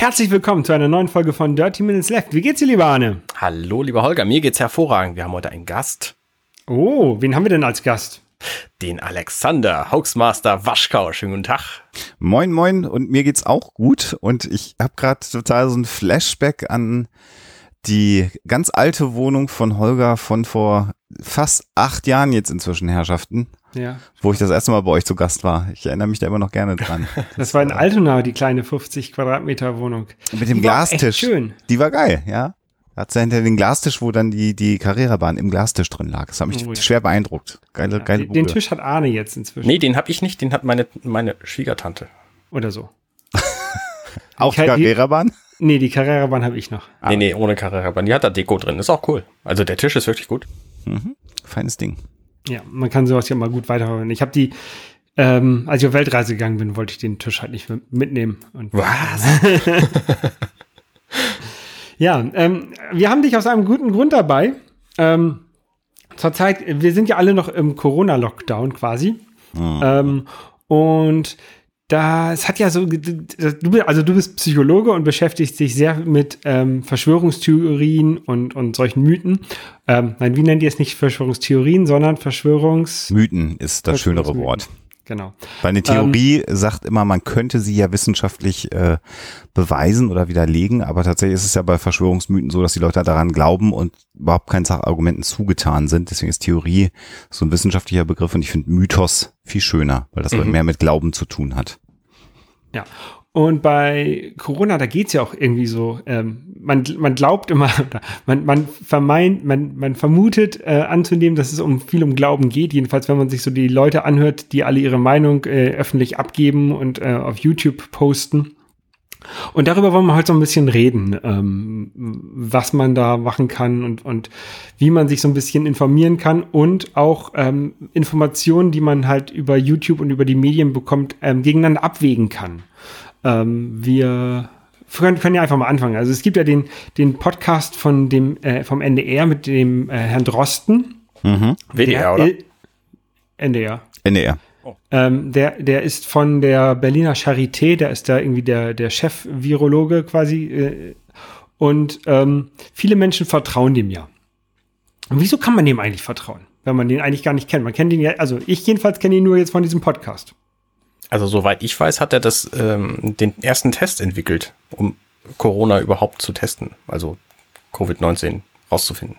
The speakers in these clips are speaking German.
Herzlich willkommen zu einer neuen Folge von Dirty Minutes Left. Wie geht's dir, lieber Arne? Hallo, lieber Holger. Mir geht's hervorragend. Wir haben heute einen Gast. Oh, wen haben wir denn als Gast? Den Alexander, Hoaxmaster Waschkau. Schönen guten Tag. Moin, moin. Und mir geht's auch gut. Und ich habe gerade total so ein Flashback an die ganz alte Wohnung von Holger von vor fast acht Jahren jetzt inzwischen Herrschaften. Ja. Wo ich das erste Mal bei euch zu Gast war. Ich erinnere mich da immer noch gerne dran. Das war in Altona, die kleine 50 Quadratmeter Wohnung. Mit dem die Glastisch. schön. Die war geil, ja. Hat sie hinter den Glastisch, wo dann die, die Carrera-Bahn im Glastisch drin lag. Das hat mich oh, ja. schwer beeindruckt. Geile, ja, geile Den, den Tisch hat Arne jetzt inzwischen. Nee, den habe ich nicht, den hat meine, meine Schwiegertante. Oder so. Auch Carrera-Bahn? Nee, die Carrera-Bahn habe ich noch. Nee, nee, ohne Carrera-Bahn. Die hat da Deko drin. Ist auch cool. Also der Tisch ist wirklich gut. Mhm. Feines Ding. Ja, man kann sowas ja mal gut weiterhören. Ich habe die, ähm, als ich auf Weltreise gegangen bin, wollte ich den Tisch halt nicht mitnehmen. Und Was? ja, ähm, wir haben dich aus einem guten Grund dabei. Ähm, Zurzeit, wir sind ja alle noch im Corona-Lockdown quasi. Mhm. Und das hat ja so, du, also du bist Psychologe und beschäftigst dich sehr mit ähm, Verschwörungstheorien und, und solchen Mythen. Ähm, nein, wie nennt ihr es nicht Verschwörungstheorien, sondern Verschwörungs... Mythen ist das schönere Wort. Genau. Weil eine Theorie ähm, sagt immer, man könnte sie ja wissenschaftlich äh, beweisen oder widerlegen, aber tatsächlich ist es ja bei Verschwörungsmythen so, dass die Leute daran glauben und überhaupt keinen Sachargumenten zugetan sind. Deswegen ist Theorie so ein wissenschaftlicher Begriff und ich finde Mythos viel schöner, weil das mhm. mehr mit Glauben zu tun hat. Ja. Und bei Corona, da geht's ja auch irgendwie so, ähm, man, man glaubt immer, man, man vermeint, man, man vermutet äh, anzunehmen, dass es um viel um Glauben geht. Jedenfalls, wenn man sich so die Leute anhört, die alle ihre Meinung äh, öffentlich abgeben und äh, auf YouTube posten. Und darüber wollen wir heute so ein bisschen reden, ähm, was man da machen kann und, und wie man sich so ein bisschen informieren kann und auch ähm, Informationen, die man halt über YouTube und über die Medien bekommt, ähm, gegeneinander abwägen kann. Ähm, wir können, können ja einfach mal anfangen. Also es gibt ja den, den Podcast von dem, äh, vom NDR mit dem äh, Herrn Drosten. Mhm. WDR, oder? NDR. NDR. Oh. Ähm, der, der ist von der Berliner Charité, der ist da irgendwie der, der Chef-Virologe quasi. Äh, und ähm, viele Menschen vertrauen dem ja. Und wieso kann man dem eigentlich vertrauen, wenn man den eigentlich gar nicht kennt? Man kennt ihn ja, also ich jedenfalls kenne ihn nur jetzt von diesem Podcast. Also soweit ich weiß, hat er das ähm, den ersten Test entwickelt, um Corona überhaupt zu testen, also Covid-19 rauszufinden.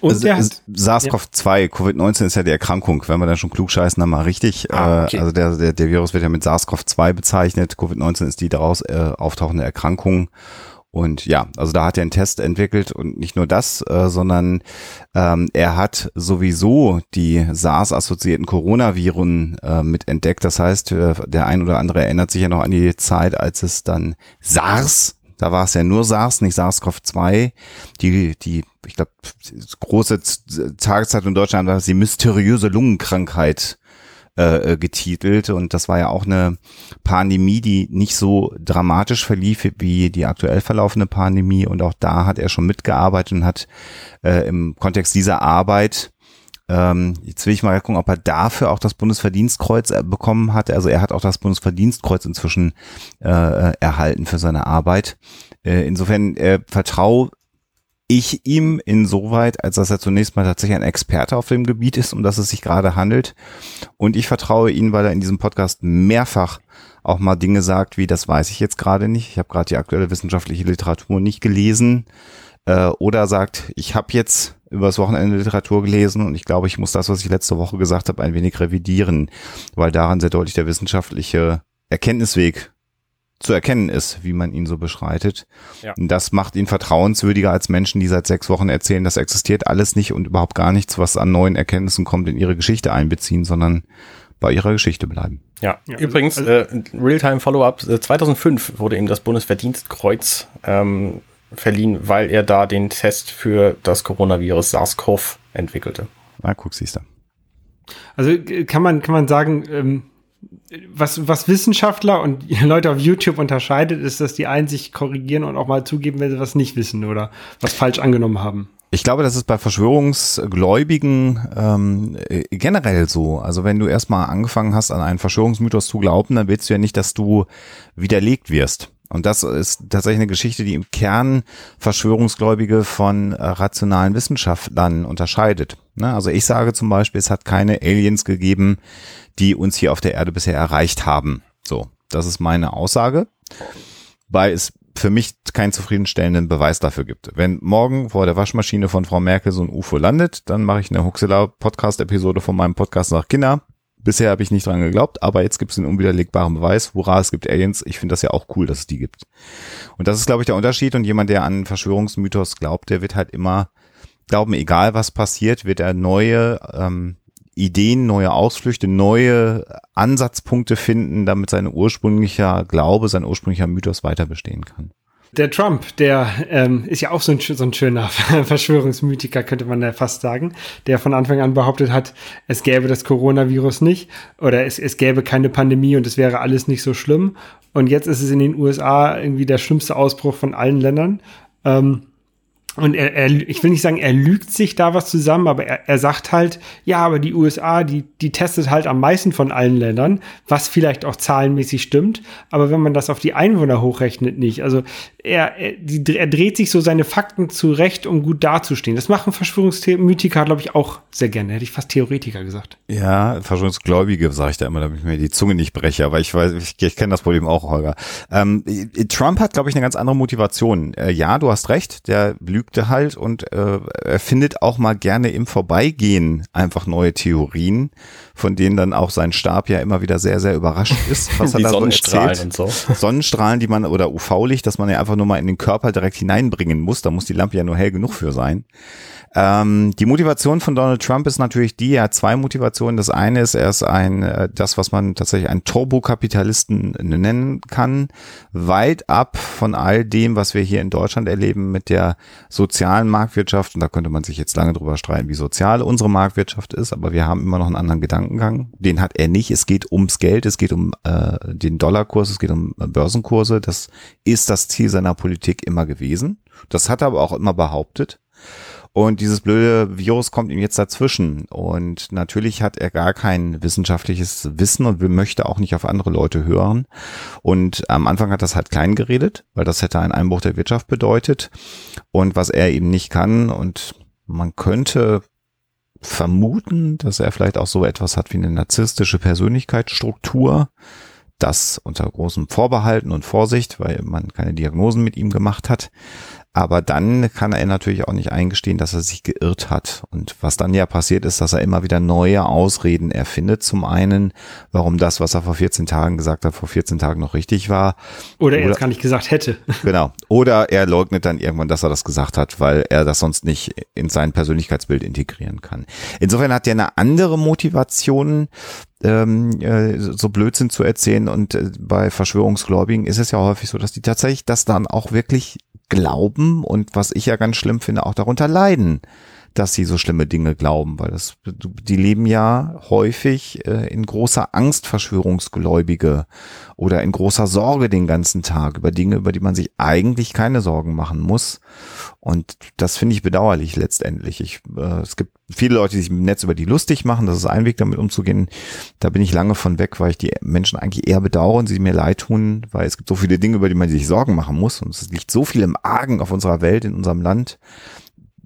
Und also, SARS-CoV-2, ja. Covid-19 ist ja die Erkrankung, wenn wir dann schon klug scheißen, dann mal richtig. Ah, okay. äh, also der, der, der Virus wird ja mit SARS-CoV-2 bezeichnet. Covid-19 ist die daraus äh, auftauchende Erkrankung. Und ja, also da hat er einen Test entwickelt und nicht nur das, äh, sondern ähm, er hat sowieso die SARS-assoziierten Coronaviren äh, mit entdeckt. Das heißt, äh, der ein oder andere erinnert sich ja noch an die Zeit, als es dann SARS da war es ja nur SARS, nicht SARS-CoV-2. Die, die, ich glaube, große Tageszeit in Deutschland war es die mysteriöse Lungenkrankheit äh, äh, getitelt und das war ja auch eine Pandemie, die nicht so dramatisch verlief wie die aktuell verlaufende Pandemie und auch da hat er schon mitgearbeitet und hat äh, im Kontext dieser Arbeit ähm, jetzt will ich mal gucken, ob er dafür auch das Bundesverdienstkreuz äh, bekommen hat. Also er hat auch das Bundesverdienstkreuz inzwischen äh, äh erhalten für seine Arbeit. Insofern äh, vertraue ich ihm insoweit, als dass er zunächst mal tatsächlich ein Experte auf dem Gebiet ist, um das es sich gerade handelt. Und ich vertraue ihm, weil er in diesem Podcast mehrfach auch mal Dinge sagt, wie das weiß ich jetzt gerade nicht. Ich habe gerade die aktuelle wissenschaftliche Literatur nicht gelesen. Äh, oder sagt, ich habe jetzt übers Wochenende Literatur gelesen und ich glaube, ich muss das, was ich letzte Woche gesagt habe, ein wenig revidieren, weil daran sehr deutlich der wissenschaftliche Erkenntnisweg zu erkennen ist, wie man ihn so beschreitet. Ja. Das macht ihn vertrauenswürdiger als Menschen, die seit sechs Wochen erzählen, das existiert alles nicht und überhaupt gar nichts, was an neuen Erkenntnissen kommt, in ihre Geschichte einbeziehen, sondern bei ihrer Geschichte bleiben. Ja, ja übrigens, also, äh, Realtime Follow-up, äh, 2005 wurde ihm das Bundesverdienstkreuz ähm, verliehen, weil er da den Test für das Coronavirus SARS-CoV entwickelte. Na, guck, siehst du. Also kann man, kann man sagen, ähm, was, was Wissenschaftler und Leute auf YouTube unterscheidet, ist, dass die einen sich korrigieren und auch mal zugeben, wenn sie was nicht wissen oder was falsch angenommen haben. Ich glaube, das ist bei Verschwörungsgläubigen ähm, generell so. Also wenn du erstmal angefangen hast, an einen Verschwörungsmythos zu glauben, dann willst du ja nicht, dass du widerlegt wirst. Und das ist tatsächlich eine Geschichte, die im Kern Verschwörungsgläubige von äh, rationalen Wissenschaftlern unterscheidet. Ne? Also ich sage zum Beispiel, es hat keine Aliens gegeben, die uns hier auf der Erde bisher erreicht haben. So, das ist meine Aussage. Weil es für mich keinen zufriedenstellenden Beweis dafür gibt. Wenn morgen vor der Waschmaschine von Frau Merkel so ein UFO landet, dann mache ich eine Huxilla Podcast-Episode von meinem Podcast nach Kinder. Bisher habe ich nicht dran geglaubt, aber jetzt gibt es einen unwiderlegbaren Beweis. Hurra, es gibt Aliens. Ich finde das ja auch cool, dass es die gibt. Und das ist, glaube ich, der Unterschied. Und jemand, der an Verschwörungsmythos glaubt, der wird halt immer glauben, egal was passiert, wird er neue ähm, Ideen, neue Ausflüchte, neue Ansatzpunkte finden, damit sein ursprünglicher Glaube, sein ursprünglicher Mythos weiter bestehen kann. Der Trump, der ähm, ist ja auch so ein, so ein schöner Verschwörungsmythiker, könnte man ja fast sagen, der von Anfang an behauptet hat, es gäbe das Coronavirus nicht oder es, es gäbe keine Pandemie und es wäre alles nicht so schlimm. Und jetzt ist es in den USA irgendwie der schlimmste Ausbruch von allen Ländern. Ähm, und er, er, ich will nicht sagen, er lügt sich da was zusammen, aber er, er sagt halt, ja, aber die USA, die, die testet halt am meisten von allen Ländern, was vielleicht auch zahlenmäßig stimmt. Aber wenn man das auf die Einwohner hochrechnet, nicht. Also er, er, die, er dreht sich so seine Fakten zurecht, um gut dazustehen. Das machen Verschwörungsmythiker, glaube ich, auch sehr gerne. Hätte ich fast Theoretiker gesagt. Ja, Verschwörungsgläubige, sage ich da immer, damit ich mir die Zunge nicht breche. Aber ich weiß, ich, ich kenne das Problem auch, Holger. Ähm, Trump hat, glaube ich, eine ganz andere Motivation. Äh, ja, du hast recht, der lügte halt und äh, er findet auch mal gerne im Vorbeigehen einfach neue Theorien, von denen dann auch sein Stab ja immer wieder sehr, sehr überrascht ist. Was hat er Sonnenstrahlen so und so. Sonnenstrahlen, die man oder UV-Licht, dass man ja einfach nur mal in den Körper direkt hineinbringen muss. Da muss die Lampe ja nur hell genug für sein. Ähm, die Motivation von Donald Trump ist natürlich die, er hat zwei Motivationen. Das eine ist, er ist ein, äh, das, was man tatsächlich einen Turbokapitalisten nennen kann, weit ab von all dem, was wir hier in Deutschland erleben mit der sozialen Marktwirtschaft. Und da könnte man sich jetzt lange drüber streiten, wie sozial unsere Marktwirtschaft ist, aber wir haben immer noch einen anderen Gedankengang. Den hat er nicht. Es geht ums Geld, es geht um äh, den Dollarkurs, es geht um Börsenkurse. Das ist das Ziel seiner Politik immer gewesen. Das hat er aber auch immer behauptet. Und dieses blöde Virus kommt ihm jetzt dazwischen. Und natürlich hat er gar kein wissenschaftliches Wissen und möchte auch nicht auf andere Leute hören. Und am Anfang hat das halt klein geredet, weil das hätte einen Einbruch der Wirtschaft bedeutet. Und was er eben nicht kann und man könnte vermuten, dass er vielleicht auch so etwas hat wie eine narzisstische Persönlichkeitsstruktur. Das unter großem Vorbehalten und Vorsicht, weil man keine Diagnosen mit ihm gemacht hat. Aber dann kann er natürlich auch nicht eingestehen, dass er sich geirrt hat. Und was dann ja passiert ist, dass er immer wieder neue Ausreden erfindet. Zum einen, warum das, was er vor 14 Tagen gesagt hat, vor 14 Tagen noch richtig war. Oder er es gar nicht gesagt hätte. Genau. Oder er leugnet dann irgendwann, dass er das gesagt hat, weil er das sonst nicht in sein Persönlichkeitsbild integrieren kann. Insofern hat er eine andere Motivation, ähm, äh, so Blödsinn zu erzählen. Und äh, bei Verschwörungsgläubigen ist es ja häufig so, dass die tatsächlich das dann auch wirklich glauben und was ich ja ganz schlimm finde, auch darunter leiden, dass sie so schlimme Dinge glauben, weil das, die leben ja häufig äh, in großer Angst, Verschwörungsgläubige oder in großer Sorge den ganzen Tag über Dinge, über die man sich eigentlich keine Sorgen machen muss. Und das finde ich bedauerlich letztendlich. Ich, äh, es gibt viele Leute, die sich im Netz über die lustig machen. Das ist ein Weg, damit umzugehen. Da bin ich lange von weg, weil ich die Menschen eigentlich eher bedauere und sie mir leid tun, weil es gibt so viele Dinge, über die man sich Sorgen machen muss. Und es liegt so viel im Argen auf unserer Welt, in unserem Land.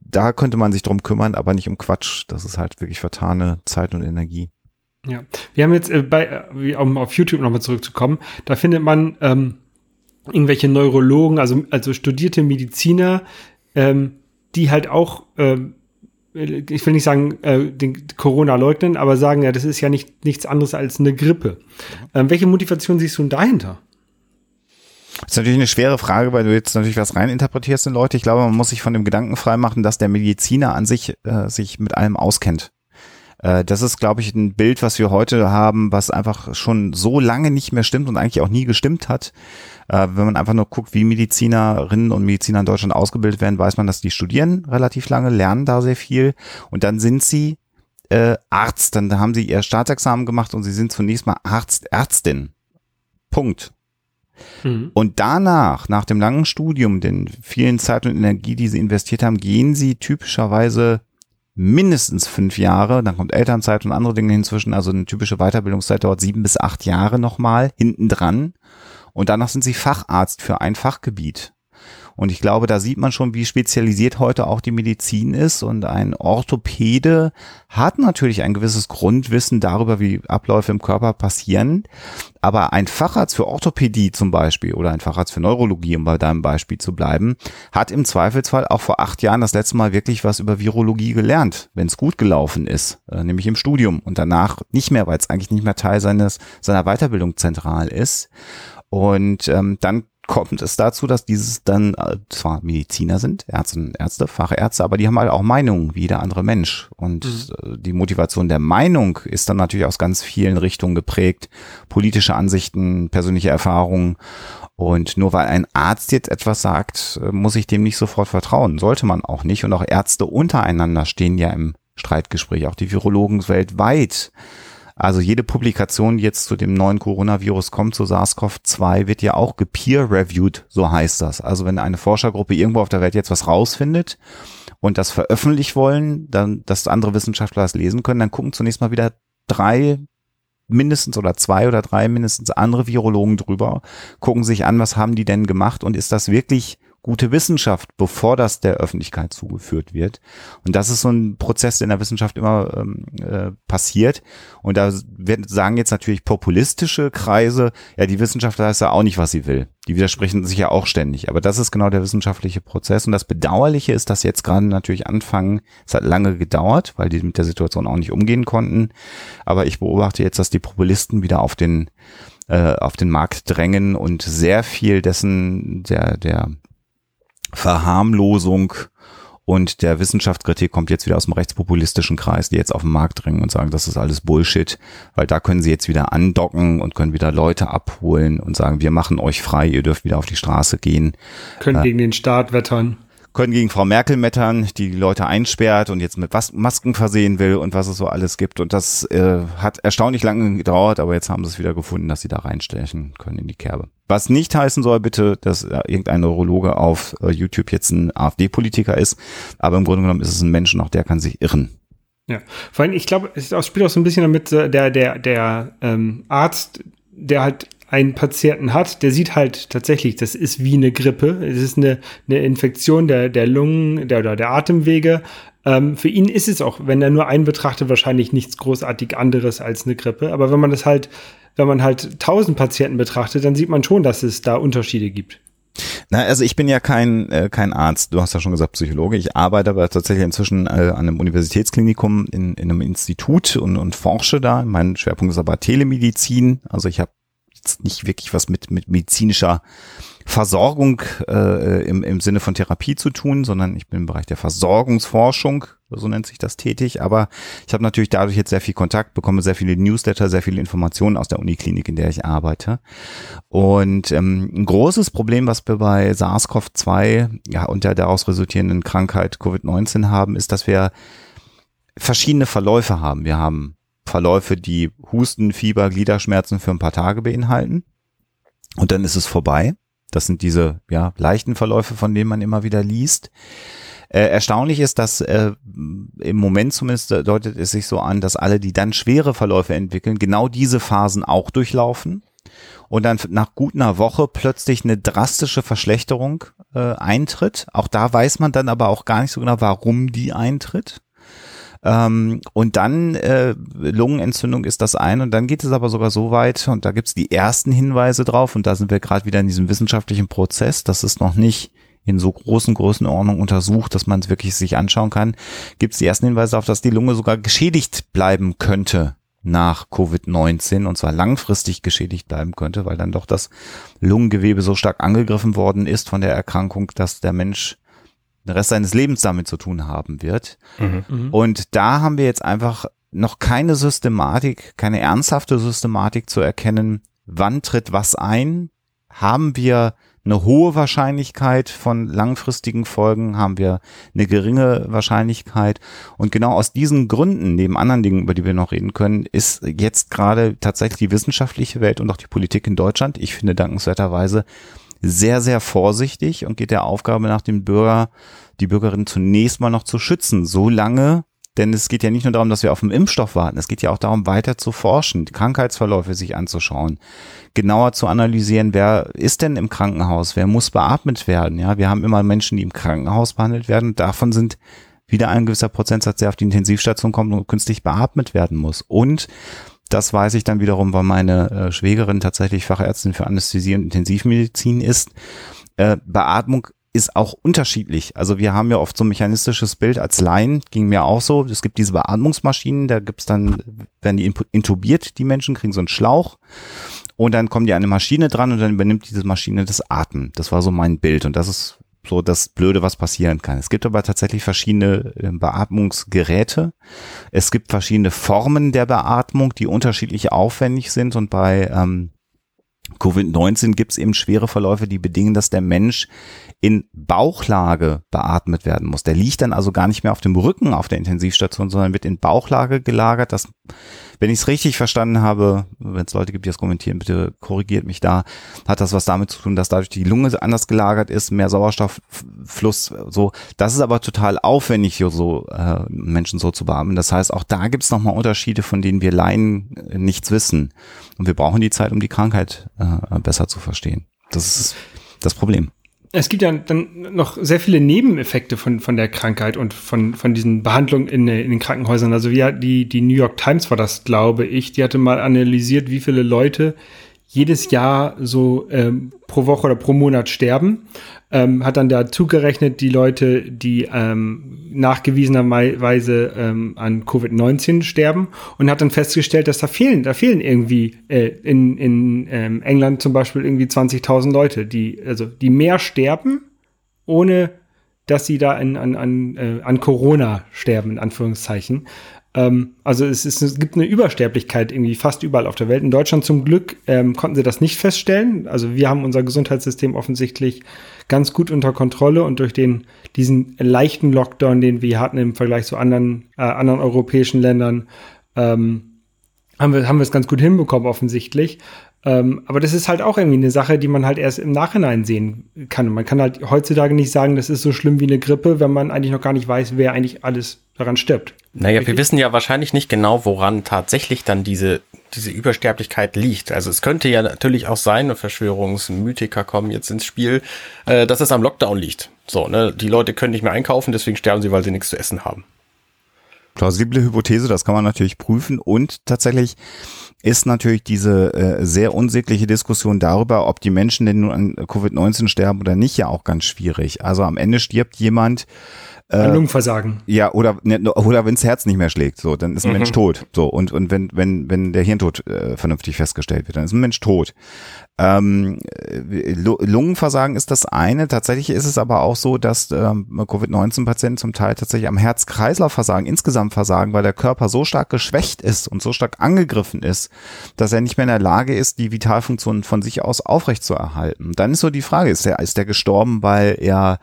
Da könnte man sich drum kümmern, aber nicht um Quatsch. Das ist halt wirklich vertane Zeit und Energie. Ja, wir haben jetzt äh, bei, äh, um auf YouTube nochmal zurückzukommen, da findet man ähm, irgendwelche Neurologen, also, also studierte Mediziner, ähm, die halt auch, ähm, ich will nicht sagen, äh, den Corona leugnen, aber sagen, ja, das ist ja nicht nichts anderes als eine Grippe. Ähm, welche Motivation siehst du dahinter? Das ist natürlich eine schwere Frage, weil du jetzt natürlich was reininterpretierst in Leute. Ich glaube, man muss sich von dem Gedanken freimachen, dass der Mediziner an sich äh, sich mit allem auskennt. Äh, das ist, glaube ich, ein Bild, was wir heute haben, was einfach schon so lange nicht mehr stimmt und eigentlich auch nie gestimmt hat. Äh, wenn man einfach nur guckt, wie Medizinerinnen und Mediziner in Deutschland ausgebildet werden, weiß man, dass die studieren relativ lange, lernen da sehr viel und dann sind sie äh, Arzt. Dann haben sie ihr Staatsexamen gemacht und sie sind zunächst mal Arzt, Ärztin. Punkt. Mhm. Und danach, nach dem langen Studium, den vielen Zeit und Energie, die sie investiert haben, gehen sie typischerweise mindestens fünf Jahre, dann kommt Elternzeit und andere Dinge hinzwischen, also eine typische Weiterbildungszeit dauert sieben bis acht Jahre nochmal hinten dran Und danach sind sie Facharzt für ein Fachgebiet. Und ich glaube, da sieht man schon, wie spezialisiert heute auch die Medizin ist. Und ein Orthopäde hat natürlich ein gewisses Grundwissen darüber, wie Abläufe im Körper passieren. Aber ein Facharzt für Orthopädie zum Beispiel oder ein Facharzt für Neurologie, um bei deinem Beispiel zu bleiben, hat im Zweifelsfall auch vor acht Jahren das letzte Mal wirklich was über Virologie gelernt, wenn es gut gelaufen ist, äh, nämlich im Studium und danach nicht mehr, weil es eigentlich nicht mehr Teil seines seiner Weiterbildung zentral ist. Und ähm, dann kommt es dazu, dass dieses dann äh, zwar Mediziner sind, Ärzte, Ärzte, Fachärzte, aber die haben halt auch Meinungen wie jeder andere Mensch. Und mhm. Äh, die Motivation der Meinung ist dann natürlich aus ganz vielen Richtungen geprägt. Politische Ansichten, persönliche Erfahrungen. Und nur weil ein Arzt jetzt etwas sagt, äh, muss ich dem nicht sofort vertrauen. Sollte man auch nicht. Und auch Ärzte untereinander stehen ja im Streitgespräch. Auch die Virologen weltweit also jede Publikation, die jetzt zu dem neuen Coronavirus kommt, zu SARS-CoV-2, wird ja auch gepeer-reviewed, so heißt das. Also wenn eine Forschergruppe irgendwo auf der Welt jetzt was rausfindet und das veröffentlicht wollen, dann, dass andere Wissenschaftler das lesen können, dann gucken zunächst mal wieder drei mindestens oder zwei oder drei mindestens andere Virologen drüber, gucken sich an, was haben die denn gemacht und ist das wirklich gute Wissenschaft, bevor das der Öffentlichkeit zugeführt wird. Und das ist so ein Prozess, der in der Wissenschaft immer ähm, äh, passiert. Und da werden, sagen jetzt natürlich populistische Kreise, ja, die Wissenschaft weiß ja auch nicht, was sie will. Die widersprechen sich ja auch ständig. Aber das ist genau der wissenschaftliche Prozess. Und das Bedauerliche ist, dass jetzt gerade natürlich anfangen, es hat lange gedauert, weil die mit der Situation auch nicht umgehen konnten. Aber ich beobachte jetzt, dass die Populisten wieder auf den äh, auf den Markt drängen und sehr viel dessen der der Verharmlosung und der Wissenschaftskritik kommt jetzt wieder aus dem rechtspopulistischen Kreis, die jetzt auf den Markt drängen und sagen, das ist alles Bullshit, weil da können sie jetzt wieder andocken und können wieder Leute abholen und sagen, wir machen euch frei, ihr dürft wieder auf die Straße gehen. Können äh, gegen den Staat wettern können gegen Frau Merkel mettern, die die Leute einsperrt und jetzt mit Masken versehen will und was es so alles gibt. Und das äh, hat erstaunlich lange gedauert, aber jetzt haben sie es wieder gefunden, dass sie da reinstechen können in die Kerbe. Was nicht heißen soll, bitte, dass äh, irgendein Neurologe auf äh, YouTube jetzt ein AfD-Politiker ist, aber im Grunde genommen ist es ein Mensch und auch der kann sich irren. Ja, vor allem, ich glaube, es spielt auch so ein bisschen damit, äh, der, der, der ähm, Arzt, der halt einen Patienten hat, der sieht halt tatsächlich, das ist wie eine Grippe. Es ist eine, eine Infektion der, der Lungen der, oder der Atemwege. Ähm, für ihn ist es auch, wenn er nur einen betrachtet, wahrscheinlich nichts großartig anderes als eine Grippe. Aber wenn man das halt, wenn man halt tausend Patienten betrachtet, dann sieht man schon, dass es da Unterschiede gibt. Na, also ich bin ja kein, äh, kein Arzt, du hast ja schon gesagt Psychologe. Ich arbeite aber tatsächlich inzwischen äh, an einem Universitätsklinikum in, in einem Institut und, und forsche da. Mein Schwerpunkt ist aber Telemedizin. Also ich habe jetzt nicht wirklich was mit, mit medizinischer Versorgung äh, im, im Sinne von Therapie zu tun, sondern ich bin im Bereich der Versorgungsforschung, so nennt sich das tätig. Aber ich habe natürlich dadurch jetzt sehr viel Kontakt, bekomme sehr viele Newsletter, sehr viele Informationen aus der Uniklinik, in der ich arbeite. Und ähm, ein großes Problem, was wir bei SARS-CoV-2 ja, und der daraus resultierenden Krankheit Covid-19 haben, ist, dass wir verschiedene Verläufe haben. Wir haben Verläufe, die Husten, Fieber, Gliederschmerzen für ein paar Tage beinhalten. Und dann ist es vorbei. Das sind diese ja, leichten Verläufe, von denen man immer wieder liest. Äh, erstaunlich ist, dass äh, im Moment zumindest deutet es sich so an, dass alle, die dann schwere Verläufe entwickeln, genau diese Phasen auch durchlaufen und dann nach gut einer Woche plötzlich eine drastische Verschlechterung äh, eintritt. Auch da weiß man dann aber auch gar nicht so genau, warum die eintritt. Ähm, und dann äh, Lungenentzündung ist das ein und dann geht es aber sogar so weit und da gibt es die ersten Hinweise drauf und da sind wir gerade wieder in diesem wissenschaftlichen Prozess. Das ist noch nicht in so großen Größenordnungen untersucht, dass man es wirklich sich anschauen kann, gibt es die ersten Hinweise auf, dass die Lunge sogar geschädigt bleiben könnte nach Covid-19 und zwar langfristig geschädigt bleiben könnte, weil dann doch das Lungengewebe so stark angegriffen worden ist von der Erkrankung, dass der Mensch den Rest seines Lebens damit zu tun haben wird. Mhm. mhm. Und da haben wir jetzt einfach noch keine Systematik, keine ernsthafte Systematik zu erkennen, wann tritt was ein, haben wir eine hohe Wahrscheinlichkeit von langfristigen Folgen, haben wir eine geringe Wahrscheinlichkeit. Und genau aus diesen Gründen, neben anderen Dingen, über die wir noch reden können, ist jetzt gerade tatsächlich die wissenschaftliche Welt und auch die Politik in Deutschland, ich finde dankenswerterweise, sehr, sehr vorsichtig und geht der Aufgabe nach dem Bürger, die Bürgerin zunächst mal noch zu schützen, solange Denn es geht ja nicht nur darum, dass wir auf den Impfstoff warten, es geht ja auch darum, weiter zu forschen, Krankheitsverläufe sich anzuschauen, genauer zu analysieren, wer ist denn im Krankenhaus, wer muss beatmet werden. Ja, wir haben immer Menschen, die im Krankenhaus behandelt werden. Davon sind wieder ein gewisser Prozentsatz, der auf die Intensivstation kommt und künstlich beatmet werden muss. Und das weiß ich dann wiederum, weil meine äh, Schwägerin tatsächlich Fachärztin für Anästhesie und Intensivmedizin ist. Äh, Beatmung ist auch unterschiedlich. Also wir haben ja oft so ein mechanistisches Bild als Laien, ging mir auch so. Es gibt diese Beatmungsmaschinen, da gibt's dann, werden die intubiert, die Menschen kriegen so einen Schlauch und dann kommen die an eine Maschine dran und dann übernimmt diese Maschine das Atmen. Das war so mein Bild und das ist so das Blöde, was passieren kann. Es gibt aber tatsächlich verschiedene äh, Beatmungsgeräte. Es gibt verschiedene Formen der Beatmung, die unterschiedlich aufwendig sind und bei ähm, Covid-19 gibt es eben schwere Verläufe, die bedingen, dass der Mensch in Bauchlage beatmet werden muss. Der liegt dann also gar nicht mehr auf dem Rücken auf der Intensivstation, sondern wird in Bauchlage gelagert. Das, wenn ich es richtig verstanden habe, wenn es Leute gibt, die das kommentieren, bitte korrigiert mich da, hat das was damit zu tun, dass dadurch die Lunge anders gelagert ist, mehr Sauerstofffluss, so. Das ist aber total aufwendig, so äh, Menschen so zu beatmen. Das heißt, auch da gibt es nochmal Unterschiede, von denen wir Laien äh, nichts wissen. Und wir brauchen die Zeit, um die Krankheit äh, besser zu verstehen. Das ist das Problem es gibt ja dann noch sehr viele Nebeneffekte von, von der Krankheit und von, von diesen Behandlungen in, in den Krankenhäusern. Also wie die, die New York Times war das, glaube ich, die hatte mal analysiert, wie viele Leute jedes Jahr so ähm, pro Woche oder pro Monat sterben. Ähm, hat dann dazu gerechnet die Leute, die ähm, nachgewiesenerweise ähm, an Covid-19 sterben und hat dann festgestellt, dass da fehlen, da fehlen irgendwie äh, in, in ähm, England zum Beispiel irgendwie 20.000 Leute, die also die mehr sterben, ohne dass sie da an, an, an, äh, an Corona sterben, in Anführungszeichen. Ähm, also es, ist, es gibt eine Übersterblichkeit irgendwie fast überall auf der Welt. In Deutschland zum Glück ähm, konnten sie das nicht feststellen. Also wir haben unser Gesundheitssystem offensichtlich ganz gut unter Kontrolle und durch den diesen leichten Lockdown, den wir hatten im Vergleich zu anderen äh, anderen europäischen Ländern, ähm, haben wir haben wir es ganz gut hinbekommen offensichtlich. Ähm, aber das ist halt auch irgendwie eine Sache, die man halt erst im Nachhinein sehen kann. Man kann halt heutzutage nicht sagen, das ist so schlimm wie eine Grippe, wenn man eigentlich noch gar nicht weiß, wer eigentlich alles daran stirbt. Naja, Richtig? wir wissen ja wahrscheinlich nicht genau, woran tatsächlich dann diese, diese Übersterblichkeit liegt. Also es könnte ja natürlich auch sein, Verschwörungsmythiker kommen jetzt ins Spiel, äh, dass es am Lockdown liegt. So, ne, die Leute können nicht mehr einkaufen, deswegen sterben sie, weil sie nichts zu essen haben. Plausible Hypothese, das kann man natürlich prüfen und tatsächlich ist natürlich diese äh, sehr unsägliche Diskussion darüber, ob die Menschen denn nun an Covid-19 sterben oder nicht, ja auch ganz schwierig. Also am Ende stirbt jemand, äh, Lungenversagen. Ja, oder, ne, oder wenns Herz nicht mehr schlägt, so, dann ist ein mhm. Mensch tot. So, und, und wenn, wenn, wenn der Hirntod äh, vernünftig festgestellt wird, dann ist ein Mensch tot. Ähm, Lungenversagen ist das eine. Tatsächlich ist es aber auch so, dass ähm, Covid-19-Patienten zum Teil tatsächlich am Herz-Kreislauf-Versagen insgesamt versagen, weil der Körper so stark geschwächt ist und so stark angegriffen ist, dass er nicht mehr in der Lage ist, die Vitalfunktionen von sich aus aufrechtzuerhalten. Dann ist so die Frage, ist der, ist der gestorben, weil er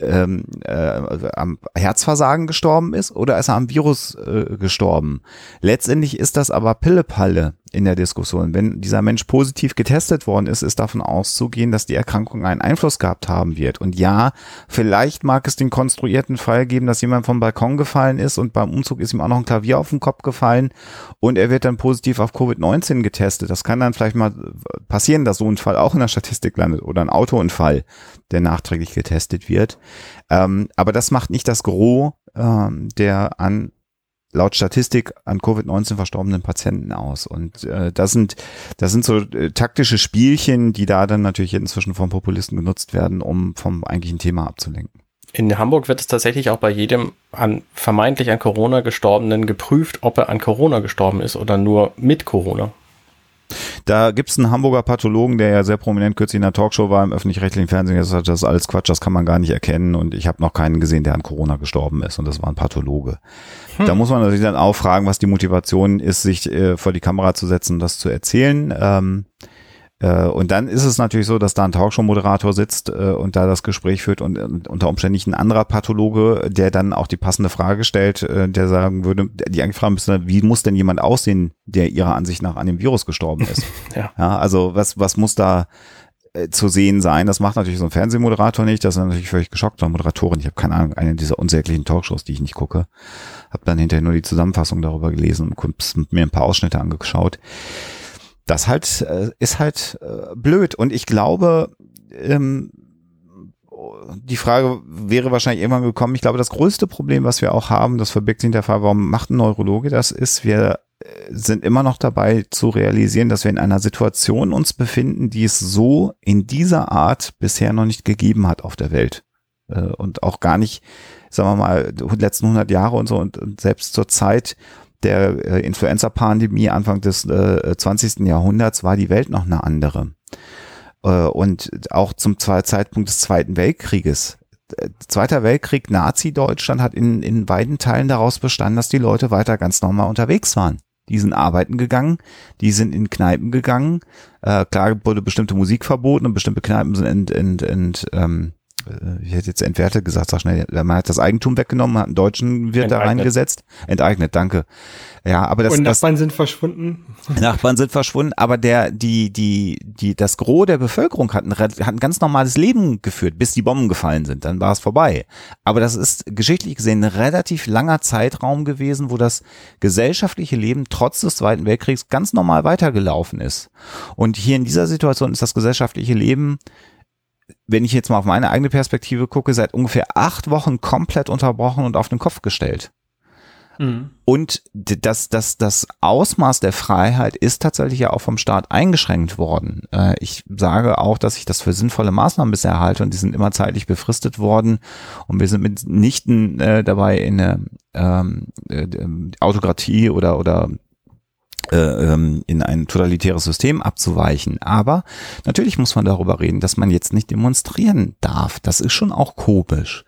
ähm, äh, am Herzversagen gestorben ist oder ist er am Virus äh, gestorben? Letztendlich ist das aber Pillepalle in der Diskussion. Wenn dieser Mensch positiv getestet worden ist, ist davon auszugehen, dass die Erkrankung einen Einfluss gehabt haben wird. Und ja, vielleicht mag es den konstruierten Fall geben, dass jemand vom Balkon gefallen ist und beim Umzug ist ihm auch noch ein Klavier auf den Kopf gefallen und er wird dann positiv auf Covid-19 getestet. Das kann dann vielleicht mal passieren, dass so ein Fall auch in der Statistik landet oder ein Autounfall, der nachträglich getestet wird. Ähm, aber das macht nicht das Gros ähm, der an laut Statistik an Covid-19 verstorbenen Patienten aus. Und äh, das sind das sind so äh, taktische Spielchen, die da dann natürlich inzwischen vom Populisten genutzt werden, um vom eigentlichen Thema abzulenken. In Hamburg wird es tatsächlich auch bei jedem an vermeintlich an Corona gestorbenen geprüft, ob er an Corona gestorben ist oder nur mit Corona. Da gibt es einen Hamburger Pathologen, der ja sehr prominent kürzlich in der Talkshow war im öffentlich-rechtlichen Fernsehen. Das ist alles Quatsch, das kann man gar nicht erkennen. Und ich habe noch keinen gesehen, der an Corona gestorben ist. Und das war ein Pathologe. Hm. Da muss man natürlich dann auch fragen, was die Motivation ist, sich äh, vor die Kamera zu setzen und das zu erzählen. Ähm, äh, und dann ist es natürlich so, dass da ein Talkshow-Moderator sitzt äh, und da das Gespräch führt und, und unter Umständen nicht ein anderer Pathologe, der dann auch die passende Frage stellt, äh, der sagen würde, die eigentlich fragen müsste, wie muss denn jemand aussehen, der ihrer Ansicht nach an dem Virus gestorben ist? ja. ja. Also was, was muss da äh, zu sehen sein. Das macht natürlich so ein Fernsehmoderator nicht. Das ist natürlich völlig geschockt. Oder Moderatorin. Ich habe keine Ahnung, eine dieser unsäglichen Talkshows, die ich nicht gucke. Habe dann hinterher nur die Zusammenfassung darüber gelesen und mir ein paar Ausschnitte angeschaut. Das halt äh, ist halt äh, blöd. Und ich glaube, ähm, die Frage wäre wahrscheinlich irgendwann gekommen. Ich glaube, das größte Problem, was wir auch haben, das verbirgt sich in der Frage, warum macht ein Neurologe das, ist, wir äh, sind immer noch dabei zu realisieren, dass wir in einer Situation uns befinden, die es so in dieser Art bisher noch nicht gegeben hat auf der Welt. Äh, und auch gar nicht, sagen wir mal, die letzten 100 Jahre und so und selbst zur Zeit der äh, Influenza-Pandemie Anfang des 20. Jahrhunderts war die Welt noch eine andere. Und auch zum Zeitpunkt des Zweiten Weltkrieges Zweiter Weltkrieg, Nazi-Deutschland hat in, in beiden Teilen daraus bestanden, dass die Leute weiter ganz normal unterwegs waren. Die sind arbeiten gegangen, die sind in Kneipen gegangen. Äh, klar wurde bestimmte Musik verboten und bestimmte Kneipen sind ent, ent, ent, ähm, äh, ich hätte jetzt entwertet gesagt, sag schnell, man hat das Eigentum weggenommen, hat einen deutschen Wirt da reingesetzt. Enteignet, danke. Ja, aber das. Und Nachbarn das, sind verschwunden. Nachbarn sind verschwunden, aber der, die, die, die, das Gros der Bevölkerung hat ein, hat ein ganz normales Leben geführt, bis die Bomben gefallen sind. Dann war es vorbei. Aber das ist geschichtlich gesehen ein relativ langer Zeitraum gewesen, wo das gesellschaftliche Leben trotz des Zweiten Weltkriegs ganz normal weitergelaufen ist. Und hier in dieser Situation ist das gesellschaftliche Leben wenn ich jetzt mal auf meine eigene Perspektive gucke, seit ungefähr acht Wochen komplett unterbrochen und auf den Kopf gestellt. Mhm. Und das, das, das Ausmaß der Freiheit ist tatsächlich ja auch vom Staat eingeschränkt worden. Äh, ich sage auch, dass ich das für sinnvolle Maßnahmen bisher halte und die sind immer zeitlich befristet worden und wir sind mitnichten äh, dabei in eine ähm, äh, Autokratie oder, oder ähm, in ein totalitäres System abzuweichen. Aber natürlich muss man darüber reden, dass man jetzt nicht demonstrieren darf. Das ist schon auch komisch.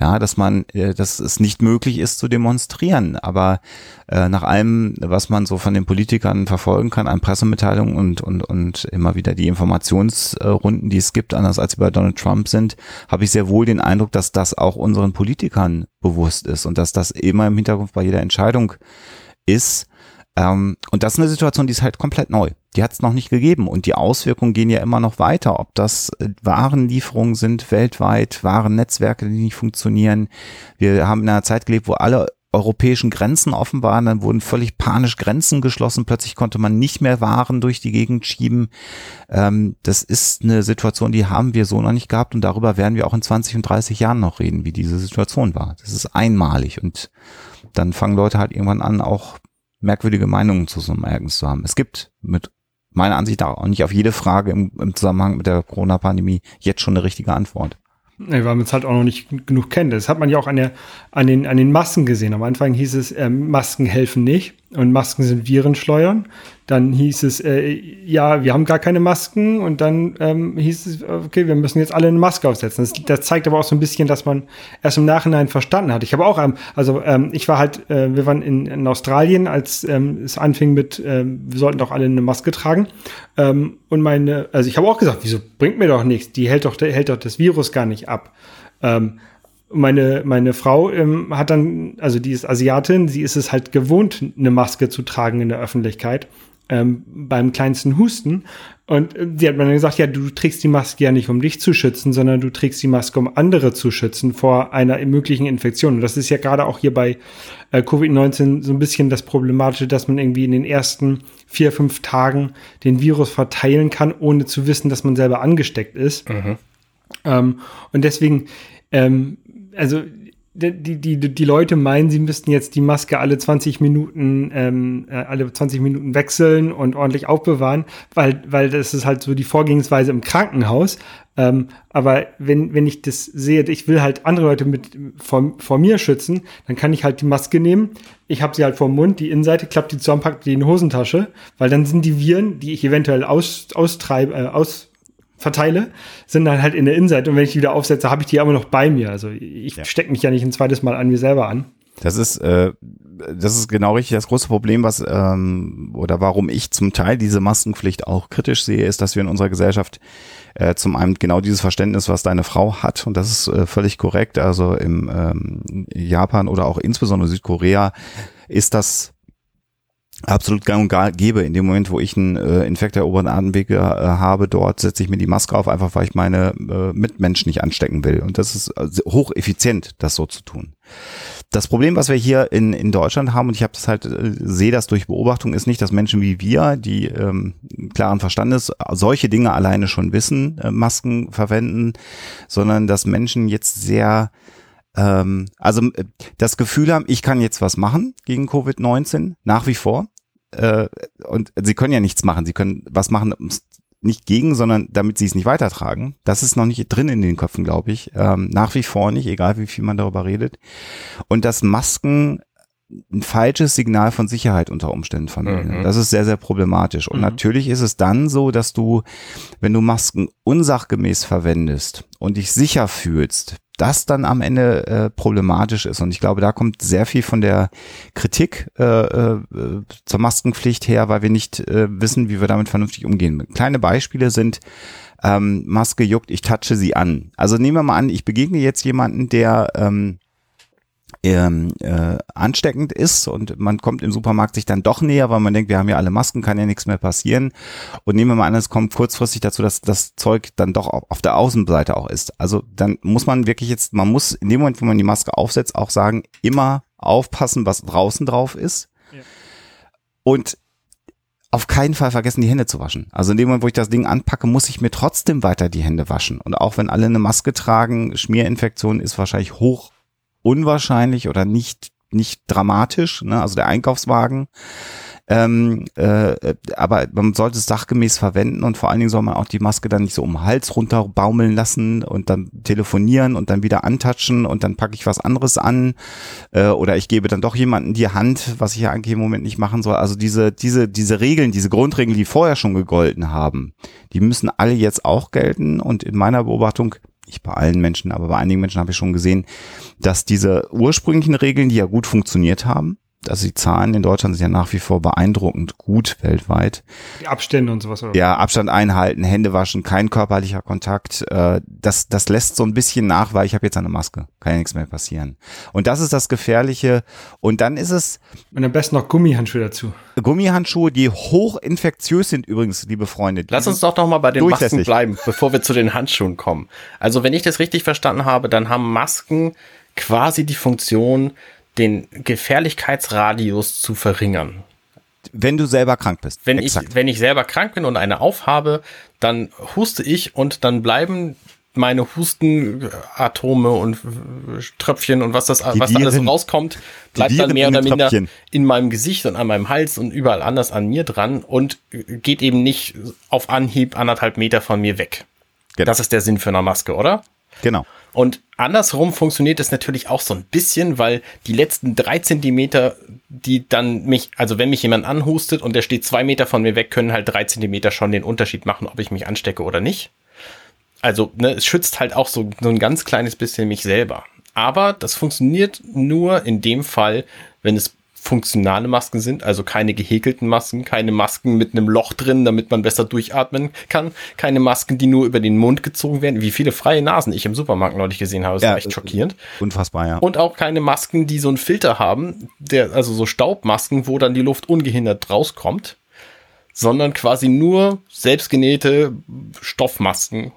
Ja, dass man, äh, dass es nicht möglich ist zu demonstrieren. Aber äh, nach allem, was man so von den Politikern verfolgen kann, an Pressemitteilungen und, und, und immer wieder die Informationsrunden, die es gibt, anders als bei Donald Trump sind, habe ich sehr wohl den Eindruck, dass das auch unseren Politikern bewusst ist und dass das immer im Hintergrund bei jeder Entscheidung ist ähm, und das ist eine Situation, die ist halt komplett neu. Die hat es noch nicht gegeben und die Auswirkungen gehen ja immer noch weiter, ob das äh, Warenlieferungen sind weltweit, Warennetzwerke, die nicht funktionieren. Wir haben in einer Zeit gelebt, wo alle europäischen Grenzen offen waren, dann wurden völlig panisch Grenzen geschlossen, plötzlich konnte man nicht mehr Waren durch die Gegend schieben. Ähm, das ist eine Situation, die haben wir so noch nicht gehabt und darüber werden wir auch in 20 und 30 Jahren noch reden, wie diese Situation war. Das ist einmalig und dann fangen Leute halt irgendwann an, auch merkwürdige Meinungen zu so einem Ereignis zu haben. Es gibt mit meiner Ansicht auch nicht auf jede Frage im, im Zusammenhang mit der Corona-Pandemie jetzt schon eine richtige Antwort. Nee, weil man es halt auch noch nicht genug kennt. Das hat man ja auch an, der, an, den, an den Masken gesehen. Am Anfang hieß es, äh, Masken helfen nicht und Masken sind Virenschleuern. Dann hieß es, äh, ja, wir haben gar keine Masken und dann ähm, hieß es, okay, wir müssen jetzt alle eine Maske aufsetzen. Das, das, zeigt aber auch so ein bisschen, dass man erst im Nachhinein verstanden hat. Ich habe auch, ähm, also ähm, ich war halt, äh, wir waren in, in Australien, als ähm, es anfing mit, ähm, wir sollten doch alle eine Maske tragen. Ähm, und meine, also ich habe auch gesagt, wieso bringt mir doch nichts? Die hält doch, hält doch das Virus gar nicht ab. Ähm, meine, meine Frau ähm, hat dann, also die ist Asiatin, sie ist es halt gewohnt, eine Maske zu tragen in der Öffentlichkeit ähm, beim kleinsten Husten. Und äh, sie hat mir dann gesagt, ja, du trägst die Maske ja nicht, um dich zu schützen, sondern du trägst die Maske, um andere zu schützen vor einer möglichen Infektion. Und das ist ja gerade auch hier bei äh, Covid-19 so ein bisschen das Problematische, dass man irgendwie in den ersten vier, fünf Tagen den Virus verteilen kann, ohne zu wissen, dass man selber angesteckt ist. Mhm. Ähm, und deswegen ähm, also die, die, die Leute meinen, sie müssten jetzt die Maske alle 20 Minuten, ähm, äh, alle 20 Minuten wechseln und ordentlich aufbewahren, weil, weil das ist halt so die Vorgehensweise im Krankenhaus. Ähm, aber wenn, wenn ich das sehe, ich will halt andere Leute mit vor, vor mir schützen, dann kann ich halt die Maske nehmen. Ich habe sie halt vor dem Mund, die Innenseite klappt die zusammen, packt die in die Hosentasche, weil dann sind die Viren, die ich eventuell aus, austreibe, äh, aus verteile, sind dann halt in der Innenseite und wenn ich die wieder aufsetze, habe ich die immer noch bei mir. Also ich ja. stecke mich ja nicht ein zweites Mal an mir selber an. Das ist, äh, das ist genau richtig. Das große Problem, was ähm, oder warum ich zum Teil diese Maskenpflicht auch kritisch sehe, ist, dass wir in unserer Gesellschaft äh, zum einen genau dieses Verständnis, was deine Frau hat, und das ist äh, völlig korrekt. Also im ähm, Japan oder auch insbesondere Südkorea ist das absolut gang und gäbe. In dem Moment, wo ich einen äh, Infekt der oberen Atemwege äh, habe, dort setze ich mir die Maske auf, einfach weil ich meine äh, Mitmenschen nicht anstecken will. Und das ist also hocheffizient, das so zu tun. Das Problem, was wir hier in, in Deutschland haben, und ich habe das halt, äh, sehe das durch Beobachtung, ist nicht, dass Menschen wie wir, die ähm, klaren Verstandes solche Dinge alleine schon wissen, äh, Masken verwenden, sondern dass Menschen jetzt sehr ähm, also äh, das Gefühl haben, ich kann jetzt was machen gegen Covid-19, nach wie vor. Äh, und sie können ja nichts machen. Sie können was machen, nicht gegen, sondern damit sie es nicht weitertragen. Das ist noch nicht drin in den Köpfen, glaube ich. Ähm, nach wie vor nicht, egal wie viel man darüber redet. Und dass Masken ein falsches Signal von Sicherheit unter Umständen vermitteln. Mhm. Das ist sehr, sehr problematisch. Und mhm. natürlich ist es dann so, dass du, wenn du Masken unsachgemäß verwendest und dich sicher fühlst, das dann am Ende äh, problematisch ist. Und ich glaube, da kommt sehr viel von der Kritik äh, äh, zur Maskenpflicht her, weil wir nicht äh, wissen, wie wir damit vernünftig umgehen. Kleine Beispiele sind, ähm, Maske juckt, ich touche sie an. Also nehmen wir mal an, ich begegne jetzt jemanden, der ähm, ähm, äh, ansteckend ist und man kommt im Supermarkt sich dann doch näher, weil man denkt, wir haben ja alle Masken, kann ja nichts mehr passieren. Und nehmen wir mal an, es kommt kurzfristig dazu, dass das Zeug dann doch auf der Außenseite auch ist. Also dann muss man wirklich jetzt, man muss in dem Moment, wo man die Maske aufsetzt, auch sagen, immer aufpassen, was draußen drauf ist. Ja. Und auf keinen Fall vergessen, die Hände zu waschen. Also in dem Moment, wo ich das Ding anpacke, muss ich mir trotzdem weiter die Hände waschen. Und auch wenn alle eine Maske tragen, Schmierinfektion ist wahrscheinlich hoch unwahrscheinlich oder nicht nicht dramatisch, ne? also der Einkaufswagen. Ähm, äh, aber man sollte es sachgemäß verwenden und vor allen Dingen soll man auch die Maske dann nicht so um den Hals runter baumeln lassen und dann telefonieren und dann wieder antatschen und dann packe ich was anderes an äh, oder ich gebe dann doch jemanden die Hand, was ich ja eigentlich im Moment nicht machen soll. Also diese, diese, diese Regeln, diese Grundregeln, die vorher schon gegolten haben, die müssen alle jetzt auch gelten und in meiner Beobachtung nicht bei allen Menschen, aber bei einigen Menschen habe ich schon gesehen, dass diese ursprünglichen Regeln, die ja gut funktioniert haben, also die Zahlen in Deutschland sind ja nach wie vor beeindruckend gut weltweit. Die Abstände und sowas. Oder? Ja, Abstand einhalten, Hände waschen, kein körperlicher Kontakt. Äh, das, das lässt so ein bisschen nach, weil ich habe jetzt eine Maske. Kann ja nichts mehr passieren. Und das ist das Gefährliche. Und dann ist es... Und am besten noch Gummihandschuhe dazu. Gummihandschuhe, die hochinfektiös sind übrigens, liebe Freunde. Lass uns doch noch mal bei den Masken bleiben, bevor wir zu den Handschuhen kommen. Also wenn ich das richtig verstanden habe, dann haben Masken quasi die Funktion, den Gefährlichkeitsradius zu verringern. Wenn du selber krank bist. Wenn ich, wenn ich selber krank bin und eine aufhabe, dann huste ich und dann bleiben meine Hustenatome und Tröpfchen und was das, die was da alles rauskommt, bleibt dann mehr oder minder in meinem Gesicht und an meinem Hals und überall anders an mir dran und geht eben nicht auf Anhieb anderthalb Meter von mir weg. Genau. Das ist der Sinn für eine Maske, oder? Genau. Und andersrum funktioniert es natürlich auch so ein bisschen, weil die letzten drei Zentimeter, die dann mich, also wenn mich jemand anhustet und der steht zwei Meter von mir weg, können halt drei Zentimeter schon den Unterschied machen, ob ich mich anstecke oder nicht. Also, ne, es schützt halt auch so, so ein ganz kleines bisschen mich selber. Aber das funktioniert nur in dem Fall, wenn es funktionale Masken sind, also keine gehäkelten Masken, keine Masken mit einem Loch drin, damit man besser durchatmen kann, keine Masken, die nur über den Mund gezogen werden, wie viele freie Nasen ich im Supermarkt neulich gesehen habe, ist ja, echt schockierend. Unfassbar, ja. Und auch keine Masken, die so einen Filter haben, der, also so Staubmasken, wo dann die Luft ungehindert rauskommt, sondern quasi nur selbstgenähte Stoffmasken,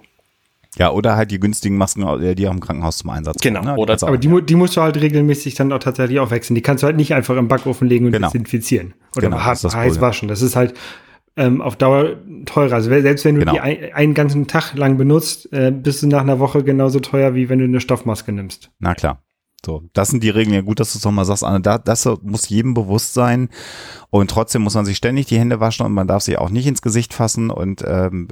ja, oder halt die günstigen Masken, äh, die auch im Krankenhaus zum Einsatz kommen. Genau. Ne? Oder aber die, die, musst du halt regelmäßig dann auch tatsächlich auch wechseln. Die kannst du halt nicht einfach im Backofen legen und genau. desinfizieren. Oder genau, hart, heiß waschen. Das ist halt ähm, auf Dauer teurer. Also selbst wenn du genau. die ein, einen ganzen Tag lang benutzt, äh, bist du nach einer Woche genauso teuer, wie wenn du eine Stoffmaske nimmst. Na klar. So, das sind die Regeln. Ja, gut, dass du es nochmal sagst, Anne. Da, das muss jedem bewusst sein. Und trotzdem muss man sich ständig die Hände waschen und man darf sie auch nicht ins Gesicht fassen. Und ähm,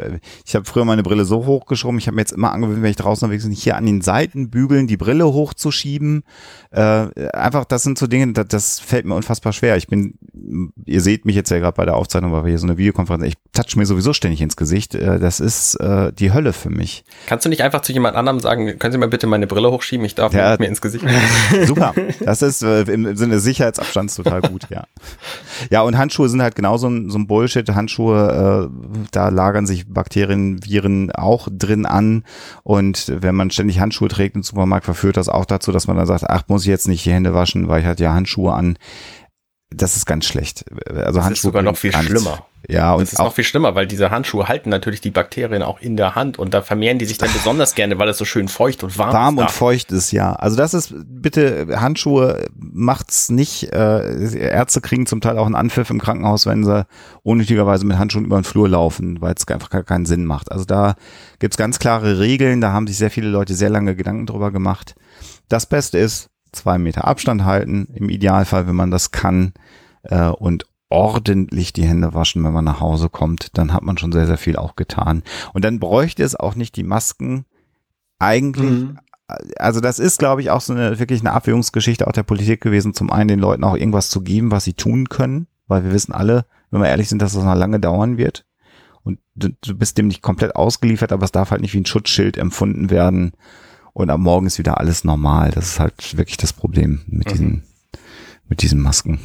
ich habe früher meine Brille so hochgeschoben. Ich habe mir jetzt immer angewöhnt, wenn ich draußen unterwegs bin, hier an den Seitenbügeln die Brille hochzuschieben. Äh, einfach, das sind so Dinge, das, das fällt mir unfassbar schwer. Ich bin, ihr seht mich jetzt ja gerade bei der Aufzeichnung, weil wir hier so eine Videokonferenz, ich touch mir sowieso ständig ins Gesicht. Äh, das ist äh, die Hölle für mich. Kannst du nicht einfach zu jemand anderem sagen, können Sie mal bitte meine Brille hochschieben? Ich darf ja, mir ins Gesicht. Super. Das ist äh, im Sinne Sicherheitsabstands total gut, ja. Ja, und Handschuhe sind halt genauso ein, so ein Bullshit. Handschuhe, äh, da lagern sich Bakterien, Viren auch drin an. Und wenn man ständig Handschuhe trägt im Supermarkt, verführt das auch dazu, dass man dann sagt, ach, muss ich jetzt nicht die Hände waschen, weil ich halt ja Handschuhe an das ist ganz schlecht. Also das Handschuhe ist sogar noch viel schlimmer. Ja, und das ist auch, noch viel schlimmer, weil diese Handschuhe halten natürlich die Bakterien auch in der Hand und da vermehren die sich dann besonders gerne, weil es so schön feucht und warm, warm ist. Warm und feucht ist, ja. Also das ist, bitte, Handschuhe macht's nicht. Äh, Ärzte kriegen zum Teil auch einen Anpfiff im Krankenhaus, wenn sie unnötigerweise mit Handschuhen über den Flur laufen, weil es einfach keinen Sinn macht. Also da gibt's ganz klare Regeln, da haben sich sehr viele Leute sehr lange Gedanken drüber gemacht. Das Beste ist, zwei Meter Abstand halten, im Idealfall, wenn man das kann, äh, und ordentlich die Hände waschen, wenn man nach Hause kommt, dann hat man schon sehr, sehr viel auch getan. Und dann bräuchte es auch nicht die Masken. Eigentlich, mhm. also das ist, glaube ich, auch so eine wirklich eine Abwägungsgeschichte auch der Politik gewesen, zum einen den Leuten auch irgendwas zu geben, was sie tun können, weil wir wissen alle, wenn wir ehrlich sind, dass das noch lange dauern wird. Und du, du bist dem nicht komplett ausgeliefert, aber es darf halt nicht wie ein Schutzschild empfunden werden. Und am Morgen ist wieder alles normal. Das ist halt wirklich das Problem mit mhm. diesen, mit diesen Masken.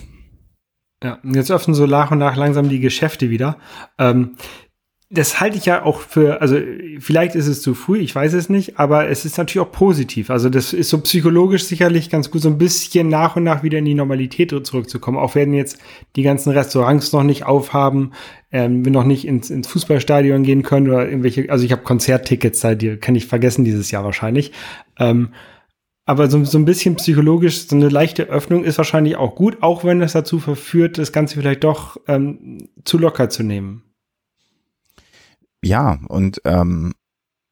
Ja, jetzt öffnen so nach und nach langsam die Geschäfte wieder. Ähm, das halte ich ja auch für, also vielleicht ist es zu früh, ich weiß es nicht, aber es ist natürlich auch positiv. Also das ist so psychologisch sicherlich ganz gut, so ein bisschen nach und nach wieder in die Normalität zurückzukommen. Auch wenn jetzt die ganzen Restaurants noch nicht aufhaben, ähm, wir noch nicht ins, ins Fußballstadion gehen können oder irgendwelche, also ich habe Konzerttickets da, die kann ich vergessen dieses Jahr wahrscheinlich. Ähm, aber so, so ein bisschen psychologisch, so eine leichte Öffnung ist wahrscheinlich auch gut, auch wenn es dazu verführt, das Ganze vielleicht doch ähm, zu locker zu nehmen. Ja, und ähm,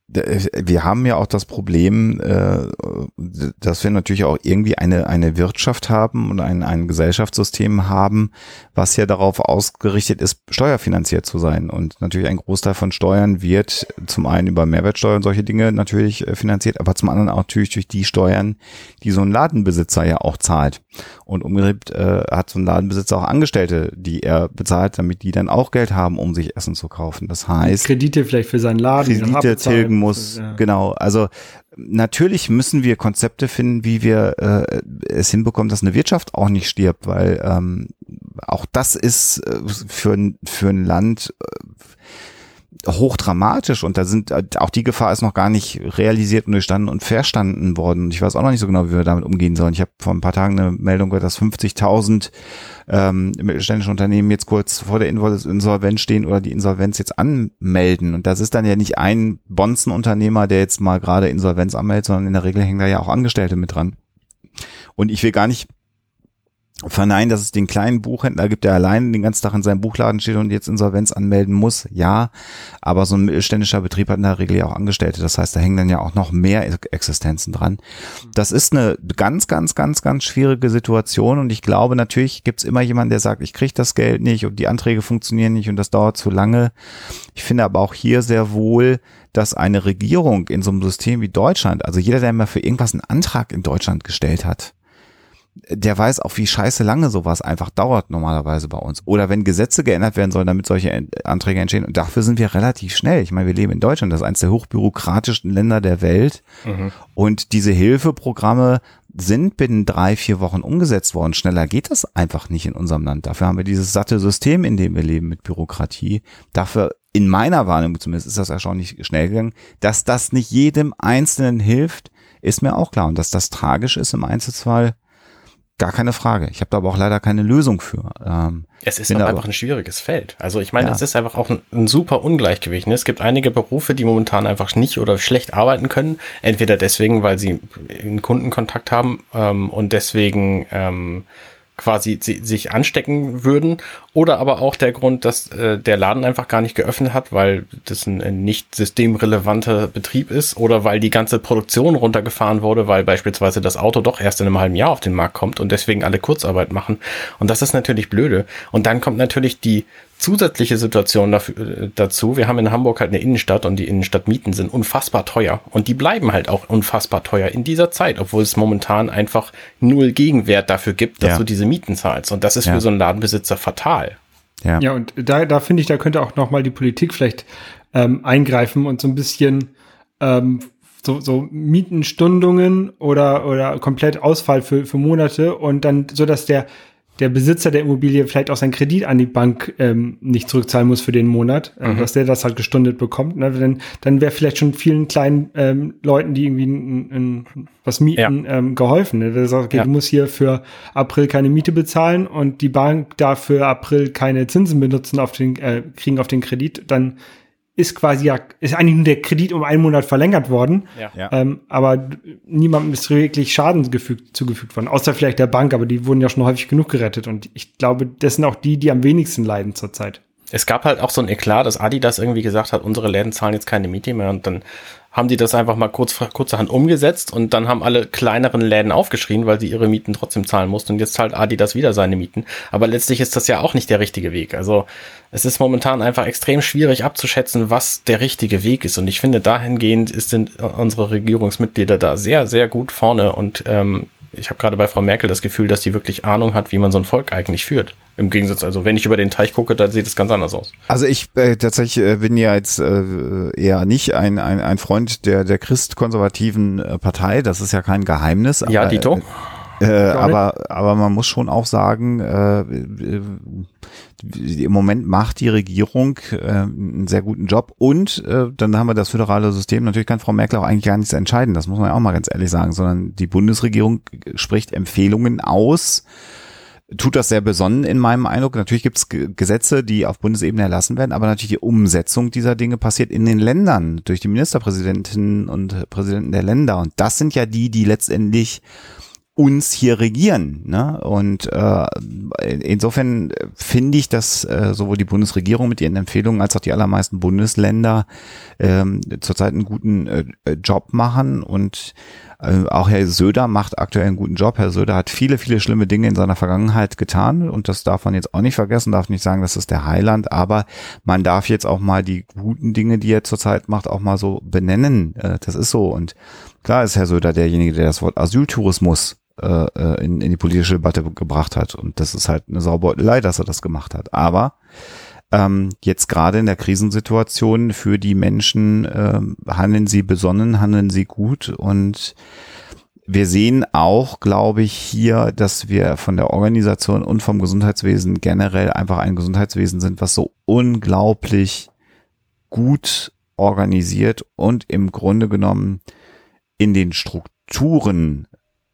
wir haben ja auch das Problem, äh, dass wir natürlich auch irgendwie eine, eine Wirtschaft haben und ein, ein Gesellschaftssystem haben, was ja darauf ausgerichtet ist, steuerfinanziert zu sein. Und natürlich ein Großteil von Steuern wird zum einen über Mehrwertsteuer und solche Dinge natürlich äh, finanziert, aber zum anderen auch natürlich durch die Steuern, die so ein Ladenbesitzer ja auch zahlt. Und umgekehrt äh, hat so ein Ladenbesitzer auch Angestellte, die er bezahlt, damit die dann auch Geld haben, um sich Essen zu kaufen. Das heißt. Kredite vielleicht für seinen Laden. Kredite tilgen muss. Ja. Genau. Also natürlich müssen wir Konzepte finden, wie wir äh, es hinbekommen, dass eine Wirtschaft auch nicht stirbt, weil ähm, auch das ist äh, für, für ein Land äh, hochdramatisch und da sind äh, auch die Gefahr ist noch gar nicht realisiert und durchstanden und verstanden worden. Ich weiß auch noch nicht so genau, wie wir damit umgehen sollen. Ich habe vor ein paar Tagen eine Meldung gehört, dass 50.000 ähm, mittelständische Unternehmen jetzt kurz vor der Insolvenz stehen oder die Insolvenz jetzt anmelden. Und das ist dann ja nicht ein Bonzenunternehmer, der jetzt mal gerade Insolvenz anmeldet, sondern in der Regel hängen da ja auch Angestellte mit dran. Und ich will gar nicht verneinen, dass es den kleinen Buchhändler gibt, der allein den ganzen Tag in seinem Buchladen steht und jetzt Insolvenz anmelden muss. Ja, aber so ein mittelständischer Betrieb hat in der Regel ja auch Angestellte. Das heißt, da hängen dann ja auch noch mehr Existenzen dran. Das ist eine ganz, ganz, ganz, ganz schwierige Situation und ich glaube, natürlich gibt's immer jemanden, der sagt, ich kriege das Geld nicht und die Anträge funktionieren nicht und das dauert zu lange. Ich finde aber auch hier sehr wohl, dass eine Regierung in so einem System wie Deutschland, also jeder, der mal für irgendwas einen Antrag in Deutschland gestellt hat, der weiß auch, wie scheiße lange sowas einfach dauert normalerweise bei uns. Oder wenn Gesetze geändert werden sollen, damit solche Anträge entstehen. Und dafür sind wir relativ schnell. Ich meine, wir leben in Deutschland, das ist eines der hochbürokratischen Länder der Welt. Mhm. Und diese Hilfeprogramme sind binnen drei, vier Wochen umgesetzt worden. Schneller geht das einfach nicht in unserem Land. Dafür haben wir dieses satte System, in dem wir leben mit Bürokratie. Dafür, in meiner Wahrnehmung zumindest, ist das erstaunlich schnell gegangen. Dass das nicht jedem Einzelnen hilft, ist mir auch klar. Und dass das tragisch ist im Einzelfall, Gar keine Frage. Ich habe da aber auch leider keine Lösung für. Ähm, es ist einfach aber, ein schwieriges Feld. Also ich meine, ja. es ist einfach auch ein, ein, super Ungleichgewicht. Ne? Es gibt einige Berufe, die momentan einfach nicht oder schlecht arbeiten können. Entweder deswegen, weil sie einen Kundenkontakt haben ähm, und deswegen ähm, quasi sich anstecken würden oder aber auch der Grund, dass äh, der Laden einfach gar nicht geöffnet hat, weil das ein, ein nicht systemrelevanter Betrieb ist oder weil die ganze Produktion runtergefahren wurde, weil beispielsweise das Auto doch erst in einem halben Jahr auf den Markt kommt und deswegen alle Kurzarbeit machen. Und das ist natürlich blöde. Und dann kommt natürlich die zusätzliche Situation dafür, äh, dazu. Wir haben in Hamburg halt eine Innenstadt und die Innenstadtmieten sind unfassbar teuer. Und die bleiben halt auch unfassbar teuer in dieser Zeit, obwohl es momentan einfach null Gegenwert dafür gibt, dass ja. du diese Mieten zahlst. Und das ist ja. für so einen Ladenbesitzer fatal. Ja, ja und da, da finde ich, da könnte auch nochmal die Politik vielleicht ähm, eingreifen und so ein bisschen ähm, so, so Mietenstundungen oder, oder komplett Ausfall für, für Monate und dann so, dass der der Besitzer der Immobilie vielleicht auch seinen Kredit an die Bank ähm, nicht zurückzahlen muss für den Monat, äh, mhm. dass der das halt gestundet bekommt. Ne? Dann, dann wäre vielleicht schon vielen kleinen ähm, Leuten, die irgendwie ein, ein, was mieten, ja. ähm, geholfen. Ne? Der sagt, okay, ja. du musst hier für April keine Miete bezahlen und die Bank darf für April keine Zinsen benutzen auf den, äh, kriegen auf den Kredit, dann ist quasi ja, ist eigentlich nur der Kredit um einen Monat verlängert worden. Ja. Ähm, aber niemandem ist wirklich Schaden gefügt, zugefügt worden. Außer vielleicht der Bank, aber die wurden ja schon häufig genug gerettet. Und ich glaube, das sind auch die, die am wenigsten leiden zurzeit. Es gab halt auch so ein Eklat, dass Adidas irgendwie gesagt hat, unsere Läden zahlen jetzt keine Miete mehr. Und dann haben die das einfach mal kurz, kurzerhand umgesetzt und dann haben alle kleineren Läden aufgeschrien, weil sie ihre Mieten trotzdem zahlen mussten und jetzt zahlt Adidas wieder seine Mieten. Aber letztlich ist das ja auch nicht der richtige Weg. Also es ist momentan einfach extrem schwierig abzuschätzen, was der richtige Weg ist. Und ich finde, dahingehend sind unsere Regierungsmitglieder da sehr, sehr gut vorne und ähm, ich habe gerade bei Frau Merkel das Gefühl, dass sie wirklich Ahnung hat, wie man so ein Volk eigentlich führt. Im Gegensatz, also wenn ich über den Teich gucke, dann sieht es ganz anders aus. Also ich äh, tatsächlich äh, bin ja jetzt äh, eher nicht ein, ein, ein Freund der, der christkonservativen äh, Partei, das ist ja kein Geheimnis. Aber, ja, Dito. Äh, aber, aber man muss schon auch sagen, äh, im Moment macht die Regierung äh, einen sehr guten Job und äh, dann haben wir das föderale System. Natürlich kann Frau Merkel auch eigentlich gar nichts entscheiden, das muss man ja auch mal ganz ehrlich sagen, sondern die Bundesregierung spricht Empfehlungen aus tut das sehr besonnen in meinem Eindruck. Natürlich gibt es Gesetze, die auf Bundesebene erlassen werden, aber natürlich die Umsetzung dieser Dinge passiert in den Ländern durch die Ministerpräsidentinnen und Präsidenten der Länder. Und das sind ja die, die letztendlich uns hier regieren. Ne? Und äh, insofern finde ich, dass äh, sowohl die Bundesregierung mit ihren Empfehlungen als auch die allermeisten Bundesländer ähm, zurzeit einen guten äh, Job machen und äh, auch Herr Söder macht aktuell einen guten Job. Herr Söder hat viele, viele schlimme Dinge in seiner Vergangenheit getan und das darf man jetzt auch nicht vergessen, darf nicht sagen, das ist der Heiland, aber man darf jetzt auch mal die guten Dinge, die er zurzeit macht, auch mal so benennen. Äh, das ist so und klar ist Herr Söder derjenige, der das Wort Asyltourismus äh, in, in die politische Debatte gebracht hat und das ist halt eine Saubeutelei, dass er das gemacht hat. Aber ähm, jetzt gerade in der Krisensituation für die Menschen äh, handeln sie besonnen, handeln sie gut und wir sehen auch, glaube ich, hier, dass wir von der Organisation und vom Gesundheitswesen generell einfach ein Gesundheitswesen sind, was so unglaublich gut organisiert und im Grunde genommen in den Strukturen,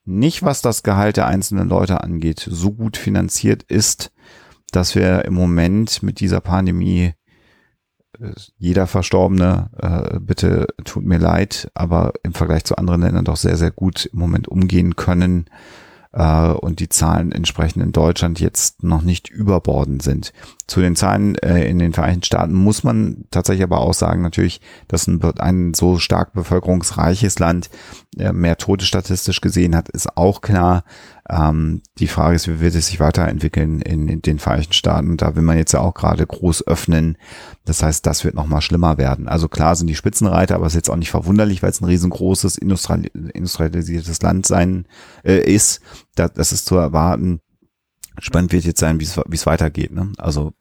nicht was das Gehalt der einzelnen Leute angeht, so gut finanziert ist, dass wir im Moment mit dieser Pandemie äh, jeder Verstorbene, äh, bitte tut mir leid, aber im Vergleich zu anderen Ländern doch sehr, sehr gut im Moment umgehen können äh, und die Zahlen entsprechend in Deutschland jetzt noch nicht überbordend sind. Zu den Zahlen äh, in den Vereinigten Staaten muss man tatsächlich aber auch sagen, natürlich, dass ein, ein so stark bevölkerungsreiches Land äh, mehr Tote statistisch gesehen hat, ist auch klar. Ähm, die Frage ist, wie wird es sich weiterentwickeln in, in den Vereinigten Staaten? Da will man jetzt ja auch gerade groß öffnen. Das heißt, das wird nochmal schlimmer werden. Also klar sind die Spitzenreiter, aber es ist jetzt auch nicht verwunderlich, weil es ein riesengroßes industrialisiertes Land sein äh, ist. Das, das ist zu erwarten. Spannend wird jetzt sein, wie es weitergeht. Ne? Also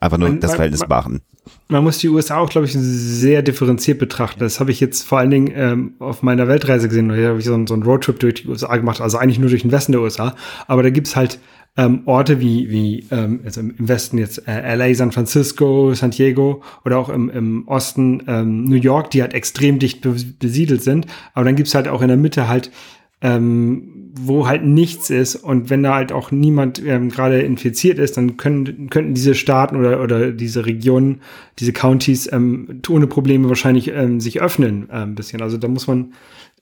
einfach nur man, das Verhältnis man, beachten. Man muss die USA auch, glaube ich, sehr differenziert betrachten. Das habe ich jetzt vor allen Dingen ähm, auf meiner Weltreise gesehen. Da habe ich so, so einen Roadtrip durch die USA gemacht, also eigentlich nur durch den Westen der USA. Aber da gibt's halt ähm, Orte wie, wie ähm, also im Westen jetzt äh, LA, San Francisco, San Diego oder auch im, im Osten ähm, New York, die halt extrem dicht besiedelt sind. Aber dann gibt's halt auch in der Mitte halt ähm, wo halt nichts ist und wenn da halt auch niemand ähm, gerade infiziert ist, dann können, könnten diese Staaten oder, oder diese Regionen, diese Counties ähm, ohne Probleme wahrscheinlich ähm, sich öffnen äh, ein bisschen. Also da muss man,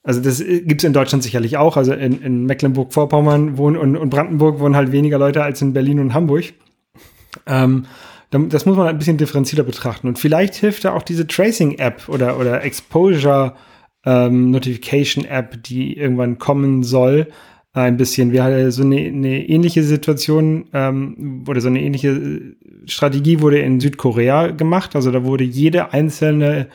also das gibt's in Deutschland sicherlich auch. Also in, in Mecklenburg-Vorpommern wohnen und, und Brandenburg wohnen halt weniger Leute als in Berlin und Hamburg. Ähm, das muss man ein bisschen differenzierter betrachten. Und vielleicht hilft da auch diese Tracing-App oder, oder Exposure- ähm, Notification-App, die irgendwann kommen soll, ein bisschen. Wir hatten so eine, eine ähnliche Situation ähm, oder so eine ähnliche Strategie wurde in Südkorea gemacht. Also da wurde jede einzelne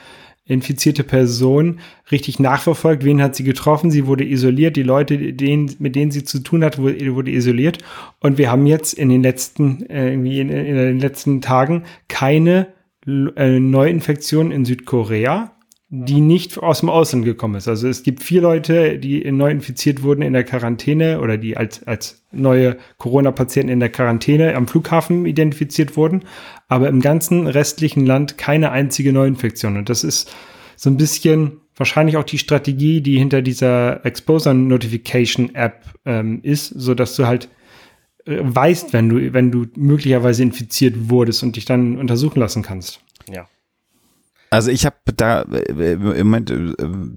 infizierte Person richtig nachverfolgt. Wen hat sie getroffen? Sie wurde isoliert. Die Leute, denen, mit denen sie zu tun hat, wurde, wurde isoliert. Und wir haben jetzt in den letzten, äh, irgendwie in, in den letzten Tagen keine äh, Neuinfektionen in Südkorea die nicht aus dem Ausland gekommen ist. Also es gibt vier Leute, die neu infiziert wurden in der Quarantäne oder die als, als neue Corona-Patienten in der Quarantäne am Flughafen identifiziert wurden, aber im ganzen restlichen Land keine einzige Neuinfektion. Und das ist so ein bisschen wahrscheinlich auch die Strategie, die hinter dieser Exposure Notification App ähm, ist, so dass du halt äh, weißt, wenn du, wenn du möglicherweise infiziert wurdest und dich dann untersuchen lassen kannst. Ja. Also ich habe da äh, im Moment äh,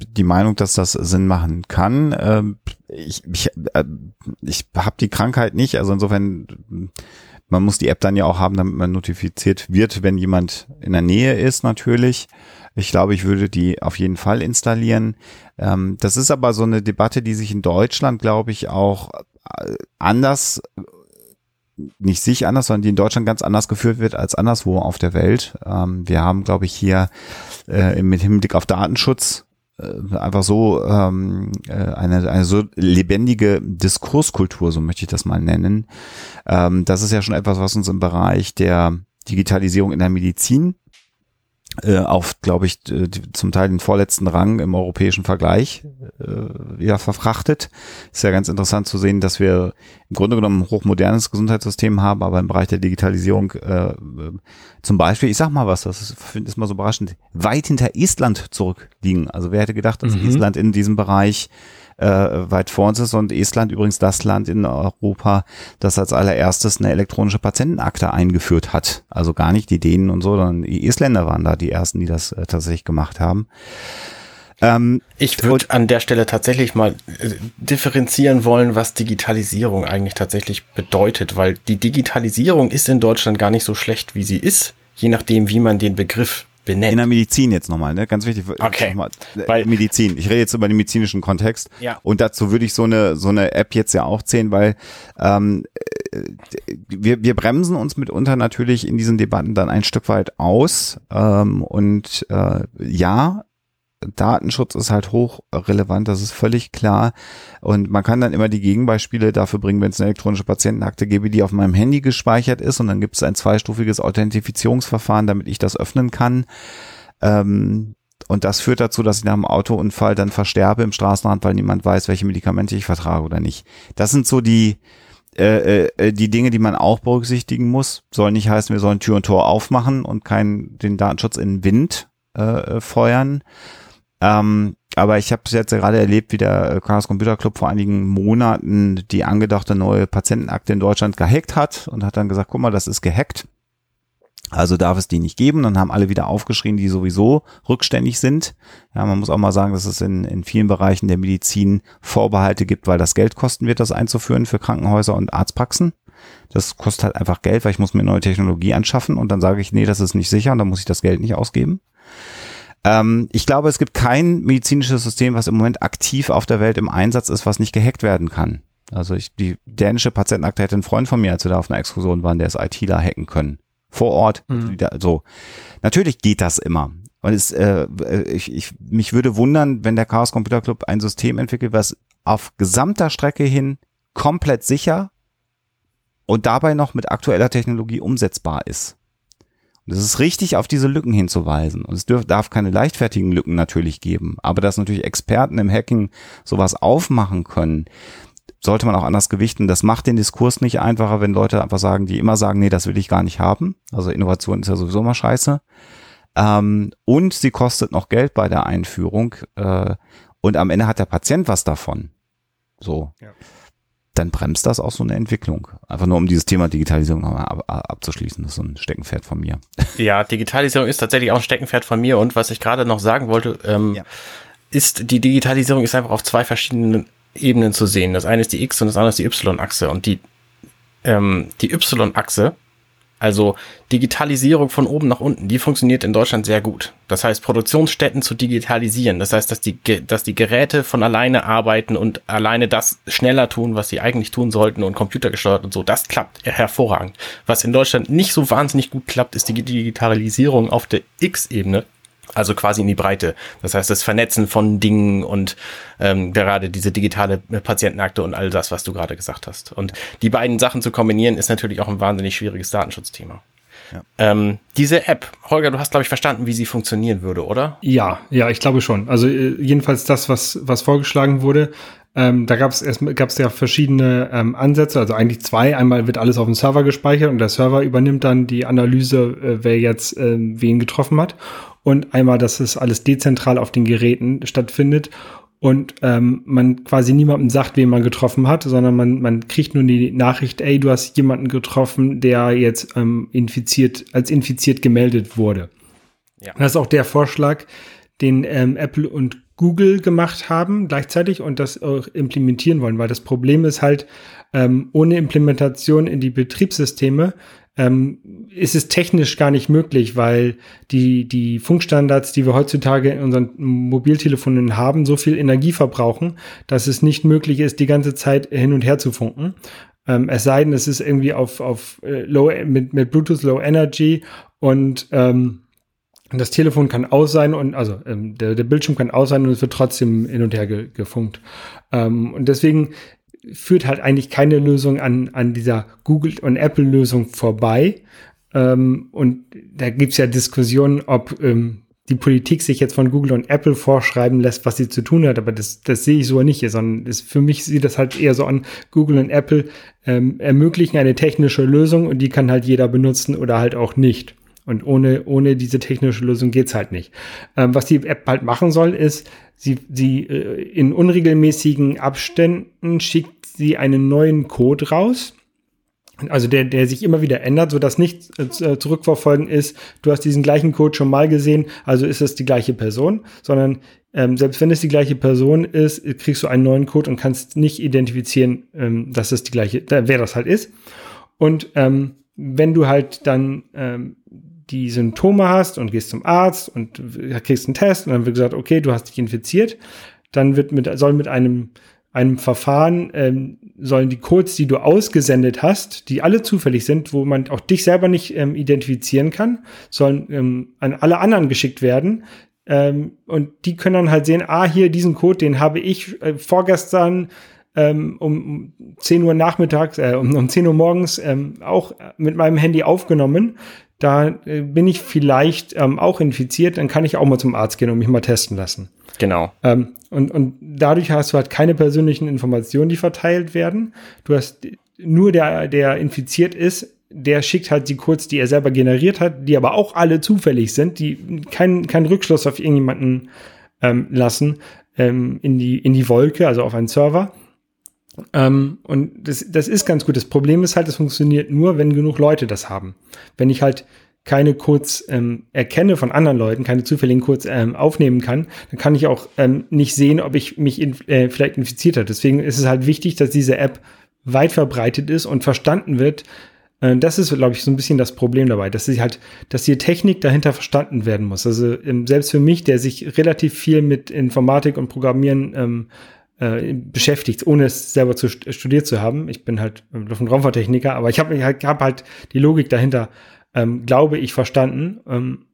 die Meinung, dass das Sinn machen kann. Ähm, ich ich, äh, ich habe die Krankheit nicht, also insofern man muss die App dann ja auch haben, damit man notifiziert wird, wenn jemand in der Nähe ist natürlich. Ich glaube, ich würde die auf jeden Fall installieren. Ähm, das ist aber so eine Debatte, die sich in Deutschland, glaube ich, auch anders nicht sich anders, sondern die in Deutschland ganz anders geführt wird als anderswo auf der Welt. Ähm, wir haben, glaube ich, hier äh, mit Hinblick auf Datenschutz äh, einfach so ähm, äh, eine, eine so lebendige Diskurskultur, so möchte ich das mal nennen. Ähm, das ist ja schon etwas, was uns im Bereich der Digitalisierung in der Medizin äh, auf, glaube ich, zum Teil den vorletzten Rang im europäischen Vergleich äh, ja, verfrachtet. Ist ja ganz interessant zu sehen, dass wir im Grunde genommen ein hochmodernes Gesundheitssystem haben, aber im Bereich der Digitalisierung äh, zum Beispiel, ich sag mal was, das ist, ich mal so überraschend, weit hinter Estland zurückliegen. Also wer hätte gedacht, dass mhm. Estland in diesem Bereich äh, weit vor uns ist und Estland übrigens das Land in Europa, das als allererstes eine elektronische Patientenakte eingeführt hat. Also gar nicht die Dänen und so, sondern die Estländer waren da die ersten, die das äh, tatsächlich gemacht haben. Ähm, ich würde an der Stelle tatsächlich mal äh, differenzieren wollen, was Digitalisierung eigentlich tatsächlich bedeutet, weil die Digitalisierung ist in Deutschland gar nicht so schlecht, wie sie ist, je nachdem, wie man den Begriff benennt. In der Medizin jetzt nochmal, ne? Ganz wichtig. Okay. Nochmal, äh, weil Medizin. Ich rede jetzt über den medizinischen Kontext. Ja. Und dazu würde ich so eine so eine App jetzt ja auch zählen, weil ähm, äh, wir, wir bremsen uns mitunter natürlich in diesen Debatten dann ein Stück weit aus. Ähm, und äh, ja, Datenschutz ist halt hoch relevant, das ist völlig klar. Und man kann dann immer die Gegenbeispiele dafür bringen, wenn es eine elektronische Patientenakte gäbe, die auf meinem Handy gespeichert ist und dann gibt es ein zweistufiges Authentifizierungsverfahren, damit ich das öffnen kann. Ähm, und das führt dazu, dass ich nach einem Autounfall dann versterbe im Straßenrand, weil niemand weiß, welche Medikamente ich vertrage oder nicht. Das sind so die, äh, äh, die Dinge, die man auch berücksichtigen muss. Soll nicht heißen, wir sollen Tür und Tor aufmachen und keinen den Datenschutz in den Wind äh, feuern. Ähm, aber ich habe jetzt gerade erlebt, wie der Chaos Computer Club vor einigen Monaten die angedachte neue Patientenakte in Deutschland gehackt hat und hat dann gesagt, guck mal, das ist gehackt. Also darf es die nicht geben. Dann haben alle wieder aufgeschrien, die sowieso rückständig sind. Ja, man muss auch mal sagen, dass es in, in vielen Bereichen der Medizin Vorbehalte gibt, weil das Geld kosten wird, das einzuführen für Krankenhäuser und Arztpraxen. Das kostet halt einfach Geld, weil ich muss mir neue Technologie anschaffen und dann sage ich, nee, das ist nicht sicher und dann muss ich das Geld nicht ausgeben. Ähm, ich glaube, es gibt kein medizinisches System, was im Moment aktiv auf der Welt im Einsatz ist, was nicht gehackt werden kann. Also ich, die dänische Patientenakte hätte ein Freund von mir, als wir da auf einer Exkursion waren, der es ITler hacken können. Vor Ort. Mhm. So. Natürlich geht das immer. Und es, äh, ich, ich, mich würde wundern, wenn der Chaos Computer Club ein System entwickelt, was auf gesamter Strecke hin komplett sicher und dabei noch mit aktueller Technologie umsetzbar ist. Und es ist richtig, auf diese Lücken hinzuweisen. Und es dürf, darf keine leichtfertigen Lücken natürlich geben. Aber dass natürlich Experten im Hacking sowas aufmachen können, sollte man auch anders gewichten. Das macht den Diskurs nicht einfacher, wenn Leute einfach sagen, die immer sagen, nee, das will ich gar nicht haben. Also Innovation ist ja sowieso mal scheiße. Ähm, und sie kostet noch Geld bei der Einführung. Äh, und am Ende hat der Patient was davon. So. Ja dann bremst das auch so eine Entwicklung. Einfach nur um dieses Thema Digitalisierung nochmal ab, abzuschließen. Das ist so ein Steckenpferd von mir. Ja, Digitalisierung ist tatsächlich auch ein Steckenpferd von mir. Und was ich gerade noch sagen wollte, ähm, ja. ist, die Digitalisierung ist einfach auf zwei verschiedenen Ebenen zu sehen. Das eine ist die X und das andere ist die Y-Achse. Und die, ähm, die Y-Achse also Digitalisierung von oben nach unten, die funktioniert in Deutschland sehr gut. Das heißt, Produktionsstätten zu digitalisieren. Das heißt, dass die, dass die Geräte von alleine arbeiten und alleine das schneller tun, was sie eigentlich tun sollten und computergesteuert und so. Das klappt hervorragend. Was in Deutschland nicht so wahnsinnig gut klappt, ist die Digitalisierung auf der X-Ebene. Also quasi in die Breite. Das heißt, das Vernetzen von Dingen und ähm, gerade diese digitale Patientenakte und all das, was du gerade gesagt hast. Und die beiden Sachen zu kombinieren, ist natürlich auch ein wahnsinnig schwieriges Datenschutzthema. Ja. Ähm, diese App, Holger, du hast, glaube ich, verstanden, wie sie funktionieren würde, oder? Ja, ja, ich glaube schon. Also äh, jedenfalls das, was, was vorgeschlagen wurde. Ähm, da gab es gab's ja verschiedene ähm, Ansätze, also eigentlich zwei. Einmal wird alles auf dem Server gespeichert und der Server übernimmt dann die Analyse, äh, wer jetzt äh, wen getroffen hat. Und einmal, dass es alles dezentral auf den Geräten stattfindet und ähm, man quasi niemandem sagt, wen man getroffen hat, sondern man, man kriegt nur die Nachricht, ey, du hast jemanden getroffen, der jetzt ähm, infiziert, als infiziert gemeldet wurde. Ja. Das ist auch der Vorschlag, den ähm, Apple und Google gemacht haben gleichzeitig und das auch implementieren wollen, weil das Problem ist halt, ähm, ohne Implementation in die Betriebssysteme ähm, ist es technisch gar nicht möglich, weil die, die Funkstandards, die wir heutzutage in unseren Mobiltelefonen haben, so viel Energie verbrauchen, dass es nicht möglich ist, die ganze Zeit hin und her zu funken. Ähm, es sei denn, es ist irgendwie auf, auf äh, Low, mit, mit Bluetooth Low Energy und ähm, das Telefon kann aus sein und also ähm, der, der Bildschirm kann aus sein und es wird trotzdem hin und her ge, gefunkt. Ähm, und deswegen führt halt eigentlich keine Lösung an, an dieser Google- und Apple-Lösung vorbei. Ähm, und da gibt's ja Diskussionen, ob ähm, die Politik sich jetzt von Google und Apple vorschreiben lässt, was sie zu tun hat, aber das, das sehe ich so nicht, sondern das, für mich sieht das halt eher so an, Google und Apple ähm, ermöglichen eine technische Lösung und die kann halt jeder benutzen oder halt auch nicht. Und ohne, ohne diese technische Lösung geht's halt nicht. Ähm, was die App halt machen soll, ist, sie, sie äh, in unregelmäßigen Abständen schickt sie einen neuen Code raus. Also der, der sich immer wieder ändert, so dass nicht äh, zurückverfolgen ist, du hast diesen gleichen Code schon mal gesehen, also ist es die gleiche Person, sondern ähm, selbst wenn es die gleiche Person ist, kriegst du einen neuen Code und kannst nicht identifizieren, ähm, dass es die gleiche, äh, wer das halt ist. Und ähm, wenn du halt dann ähm, die Symptome hast und gehst zum Arzt und kriegst einen Test und dann wird gesagt, okay, du hast dich infiziert, dann wird mit, soll mit einem, einem Verfahren, ähm, sollen die Codes, die du ausgesendet hast, die alle zufällig sind, wo man auch dich selber nicht ähm, identifizieren kann, sollen ähm, an alle anderen geschickt werden. Ähm, und die können dann halt sehen, ah, hier diesen Code, den habe ich äh, vorgestern ähm, um 10 Uhr nachmittags, äh, um, um 10 Uhr morgens ähm, auch mit meinem Handy aufgenommen da äh, bin ich vielleicht ähm, auch infiziert, dann kann ich auch mal zum Arzt gehen und mich mal testen lassen. Genau. Ähm, und, und dadurch hast du halt keine persönlichen Informationen, die verteilt werden. Du hast nur der, der infiziert ist, der schickt halt die Codes, die er selber generiert hat, die aber auch alle zufällig sind, die keinen keinen Rückschluss auf irgendjemanden ähm, lassen ähm, in, die, in die Wolke, also auf einen Server. Ähm, und das, das ist ganz gut. Das Problem ist halt, es funktioniert nur, wenn genug Leute das haben. Wenn ich halt keine Codes ähm, erkenne von anderen Leuten, keine zufälligen Codes ähm, aufnehmen kann, dann kann ich auch ähm, nicht sehen, ob ich mich in, äh, vielleicht infiziert habe. Deswegen ist es halt wichtig, dass diese App weit verbreitet ist und verstanden wird. Äh, das ist, glaube ich, so ein bisschen das Problem dabei, dass sie halt, dass die Technik dahinter verstanden werden muss. Also ähm, selbst für mich, der sich relativ viel mit Informatik und Programmieren ähm, äh, beschäftigt, ohne es selber zu studiert zu haben. Ich bin halt Luft- und Raumfahrttechniker, aber ich habe halt, hab halt die Logik dahinter, ähm, glaube ich, verstanden. Ähm,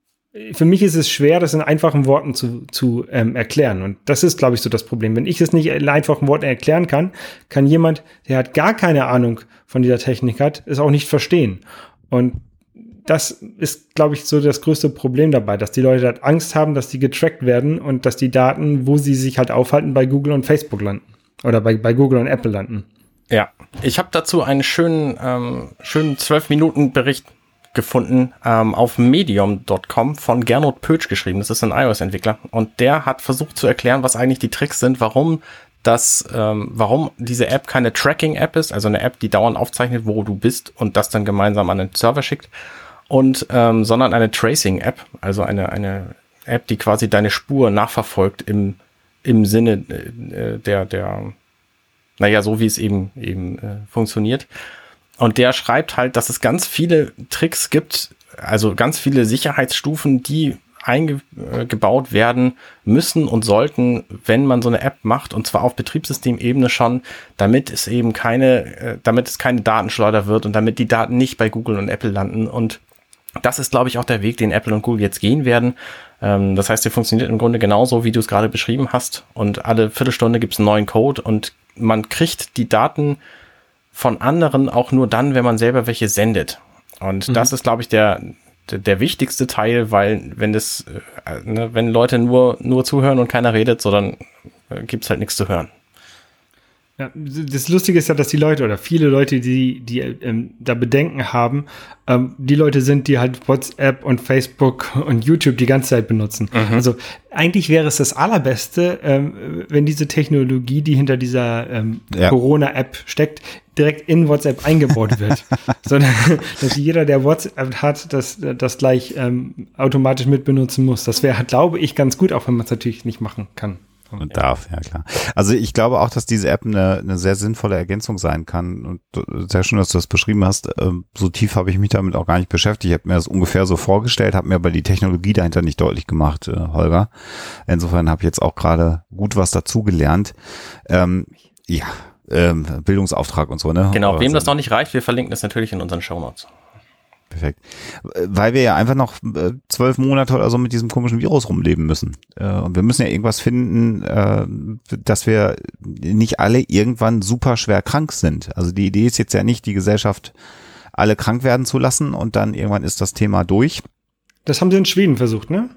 für mich ist es schwer, das in einfachen Worten zu, zu ähm, erklären. Und das ist, glaube ich, so das Problem. Wenn ich es nicht in einfachen Worten erklären kann, kann jemand, der hat gar keine Ahnung von dieser Technik hat, es auch nicht verstehen. Und das ist, glaube ich, so das größte Problem dabei, dass die Leute halt Angst haben, dass die getrackt werden und dass die Daten, wo sie sich halt aufhalten, bei Google und Facebook landen. Oder bei, bei Google und Apple landen. Ja, ich habe dazu einen schönen, ähm, schönen 12-Minuten-Bericht gefunden ähm, auf medium.com von Gernot Pötsch geschrieben. Das ist ein iOS-Entwickler. Und der hat versucht zu erklären, was eigentlich die Tricks sind, warum das, ähm, warum diese App keine Tracking-App ist, also eine App, die dauernd aufzeichnet, wo du bist und das dann gemeinsam an den Server schickt, und ähm, sondern eine Tracing-App, also eine, eine App, die quasi deine Spur nachverfolgt im, im Sinne äh, der, der, naja, so wie es eben eben äh, funktioniert. Und der schreibt halt, dass es ganz viele Tricks gibt, also ganz viele Sicherheitsstufen, die eingebaut werden müssen und sollten, wenn man so eine App macht, und zwar auf Betriebssystemebene schon, damit es eben keine, äh, damit es keine Datenschleuder wird und damit die Daten nicht bei Google und Apple landen und das ist, glaube ich, auch der Weg, den Apple und Google jetzt gehen werden. Ähm, das heißt, der funktioniert im Grunde genauso, wie du es gerade beschrieben hast. Und alle Viertelstunde gibt es einen neuen Code und man kriegt die Daten von anderen auch nur dann, wenn man selber welche sendet. Und mhm. das ist, glaube ich, der, der, der, wichtigste Teil, weil wenn das, äh, ne, wenn Leute nur, nur zuhören und keiner redet, so dann äh, gibt's halt nichts zu hören. Ja, das Lustige ist ja, dass die Leute oder viele Leute, die, die ähm, da Bedenken haben, ähm, die Leute sind, die halt WhatsApp und Facebook und YouTube die ganze Zeit benutzen. Mhm. Also eigentlich wäre es das Allerbeste, ähm, wenn diese Technologie, die hinter dieser ähm, ja. Corona-App steckt, direkt in WhatsApp eingebaut wird. Sondern dass jeder, der WhatsApp hat, das, das gleich ähm, automatisch mitbenutzen muss. Das wäre, glaube ich, ganz gut, auch wenn man es natürlich nicht machen kann. Und darf, ja klar. Also ich glaube auch, dass diese App eine, eine sehr sinnvolle Ergänzung sein kann. Und sehr schön, dass du das beschrieben hast. Ähm, so tief habe ich mich damit auch gar nicht beschäftigt. Ich habe mir das ungefähr so vorgestellt, habe mir aber die Technologie dahinter nicht deutlich gemacht, äh, Holger. Insofern habe ich jetzt auch gerade gut was dazugelernt. Ähm, ja, ähm, Bildungsauftrag und so, ne? Genau, wem das noch nicht reicht, wir verlinken das natürlich in unseren Show Notes. Perfekt. Weil wir ja einfach noch äh, zwölf Monate oder so mit diesem komischen Virus rumleben müssen. Äh, und wir müssen ja irgendwas finden, äh, dass wir nicht alle irgendwann super schwer krank sind. Also die Idee ist jetzt ja nicht, die Gesellschaft alle krank werden zu lassen und dann irgendwann ist das Thema durch. Das haben sie in Schweden versucht, ne?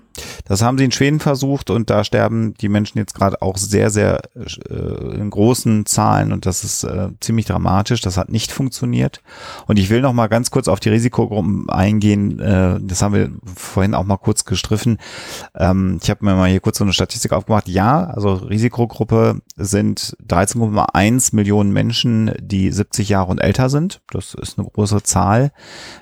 Das haben sie in Schweden versucht und da sterben die Menschen jetzt gerade auch sehr, sehr äh, in großen Zahlen und das ist äh, ziemlich dramatisch. Das hat nicht funktioniert. Und ich will noch mal ganz kurz auf die Risikogruppen eingehen. Äh, das haben wir vorhin auch mal kurz gestriffen. Ähm, ich habe mir mal hier kurz so eine Statistik aufgemacht. Ja, also Risikogruppe sind 13,1 Millionen Menschen, die 70 Jahre und älter sind. Das ist eine große Zahl.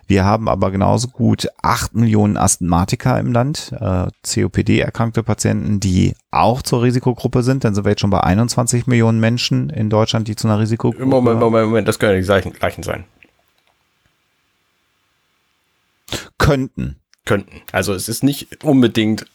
Wir haben aber genauso gut 8 Millionen Asthmatiker im Land. Äh, COPD-erkrankte Patienten, die auch zur Risikogruppe sind. Dann sind wir jetzt schon bei 21 Millionen Menschen in Deutschland, die zu einer Risikogruppe Moment, Moment, Moment, das können ja die gleichen, gleichen sein. Könnten. Könnten. Also es ist nicht unbedingt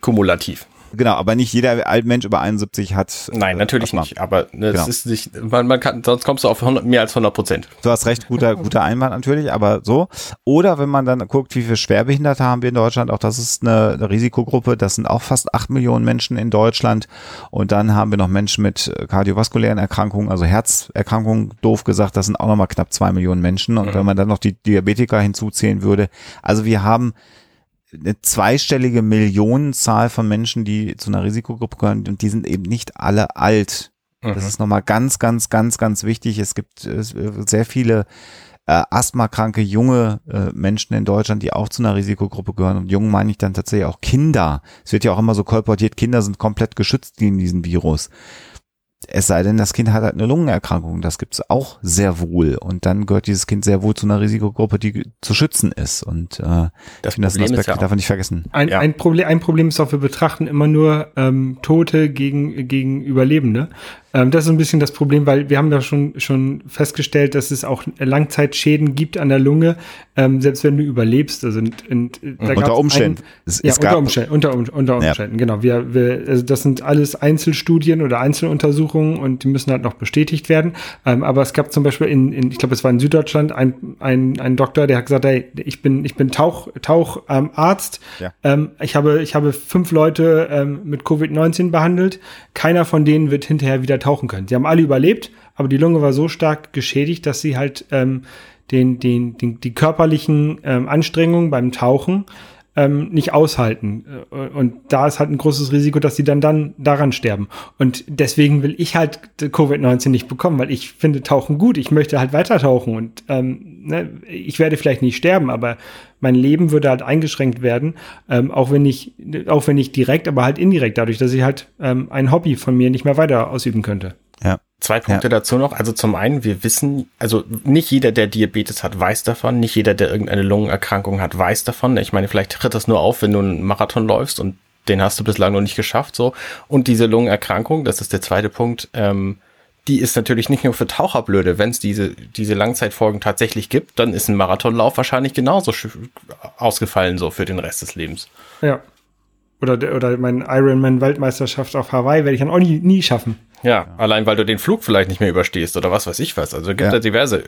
kumulativ. Genau, aber nicht jeder alte Mensch über 71 hat. Nein, natürlich Asthma. nicht. Aber ne, genau. es ist nicht, man, man kann, sonst kommst du auf 100, mehr als 100 Prozent. Du hast recht, guter, guter Einwand natürlich, aber so. Oder wenn man dann guckt, wie viele Schwerbehinderte haben wir in Deutschland, auch das ist eine, eine Risikogruppe, das sind auch fast 8 Millionen Menschen in Deutschland. Und dann haben wir noch Menschen mit kardiovaskulären Erkrankungen, also Herzerkrankungen, doof gesagt, das sind auch nochmal knapp 2 Millionen Menschen. Und mhm. wenn man dann noch die Diabetiker hinzuzählen würde, also wir haben eine zweistellige Millionenzahl von Menschen, die zu einer Risikogruppe gehören und die sind eben nicht alle alt. Das mhm. ist nochmal ganz, ganz, ganz, ganz wichtig. Es gibt äh, sehr viele äh, asthmakranke junge äh, Menschen in Deutschland, die auch zu einer Risikogruppe gehören. Und jung meine ich dann tatsächlich auch Kinder. Es wird ja auch immer so kolportiert, Kinder sind komplett geschützt gegen diesen Virus. Es sei denn, das Kind hat halt eine Lungenerkrankung. Das gibt's auch sehr wohl. Und dann gehört dieses Kind sehr wohl zu einer Risikogruppe, die zu schützen ist. Und äh, das, das Aspekt ja darf man nicht vergessen. Ein, ja. ein, Problem, ein Problem ist auch, wir betrachten immer nur ähm, Tote gegen, gegen Überlebende. Ähm, das ist ein bisschen das Problem, weil wir haben da schon, schon festgestellt, dass es auch Langzeitschäden gibt an der Lunge, ähm, selbst wenn du überlebst. Also, und, und, unter Umständen. Ein, es, ja, es unter, Umständen, unter, unter Umständen, ja. genau. Wir, wir, also das sind alles Einzelstudien oder Einzeluntersuchungen und die müssen halt noch bestätigt werden. Ähm, aber es gab zum Beispiel in, in ich glaube, es war in Süddeutschland, ein, ein, ein Doktor, der hat gesagt, hey, ich bin, ich bin Tauch, Taucharzt. Ja. ähm, ich habe, ich habe fünf Leute ähm, mit Covid-19 behandelt. Keiner von denen wird hinterher wieder tauchen können. Sie haben alle überlebt, aber die Lunge war so stark geschädigt, dass sie halt ähm, den, den, den, die körperlichen ähm, Anstrengungen beim Tauchen ähm, nicht aushalten. Äh, und da ist halt ein großes Risiko, dass sie dann, dann daran sterben. Und deswegen will ich halt Covid-19 nicht bekommen, weil ich finde Tauchen gut. Ich möchte halt weiter tauchen und ähm, ne, ich werde vielleicht nicht sterben, aber mein Leben würde halt eingeschränkt werden, ähm, auch wenn ich, auch wenn nicht direkt, aber halt indirekt, dadurch, dass ich halt ähm, ein Hobby von mir nicht mehr weiter ausüben könnte. Zwei Punkte ja. dazu noch. Also zum einen, wir wissen, also nicht jeder, der Diabetes hat, weiß davon. Nicht jeder, der irgendeine Lungenerkrankung hat, weiß davon. Ich meine, vielleicht tritt das nur auf, wenn du einen Marathon läufst und den hast du bislang noch nicht geschafft, so. Und diese Lungenerkrankung, das ist der zweite Punkt, ähm, die ist natürlich nicht nur für Taucher blöde. Wenn es diese, diese Langzeitfolgen tatsächlich gibt, dann ist ein Marathonlauf wahrscheinlich genauso ausgefallen, so für den Rest des Lebens. Ja. Oder, oder mein Ironman-Weltmeisterschaft auf Hawaii werde ich dann auch nie, nie schaffen. Ja, ja, allein weil du den Flug vielleicht nicht mehr überstehst oder was weiß ich was. Also gibt ja, ja diverse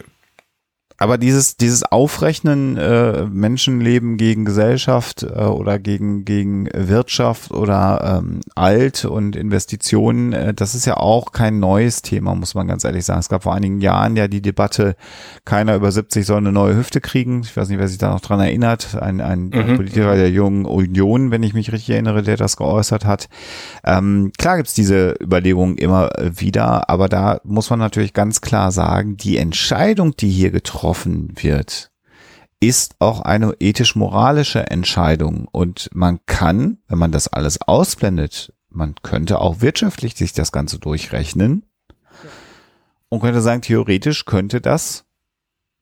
aber dieses, dieses Aufrechnen äh, Menschenleben gegen Gesellschaft äh, oder gegen, gegen Wirtschaft oder ähm, Alt und Investitionen, äh, das ist ja auch kein neues Thema, muss man ganz ehrlich sagen. Es gab vor einigen Jahren ja die Debatte, keiner über 70 soll eine neue Hüfte kriegen. Ich weiß nicht, wer sich da noch dran erinnert. Ein, ein mhm. Politiker der Jungen Union, wenn ich mich richtig erinnere, der das geäußert hat. Ähm, klar gibt's diese Überlegungen immer wieder, aber da muss man natürlich ganz klar sagen, die Entscheidung, die hier getroffen getroffen wird, ist auch eine ethisch-moralische Entscheidung. Und man kann, wenn man das alles ausblendet, man könnte auch wirtschaftlich sich das Ganze durchrechnen und könnte sagen, theoretisch könnte das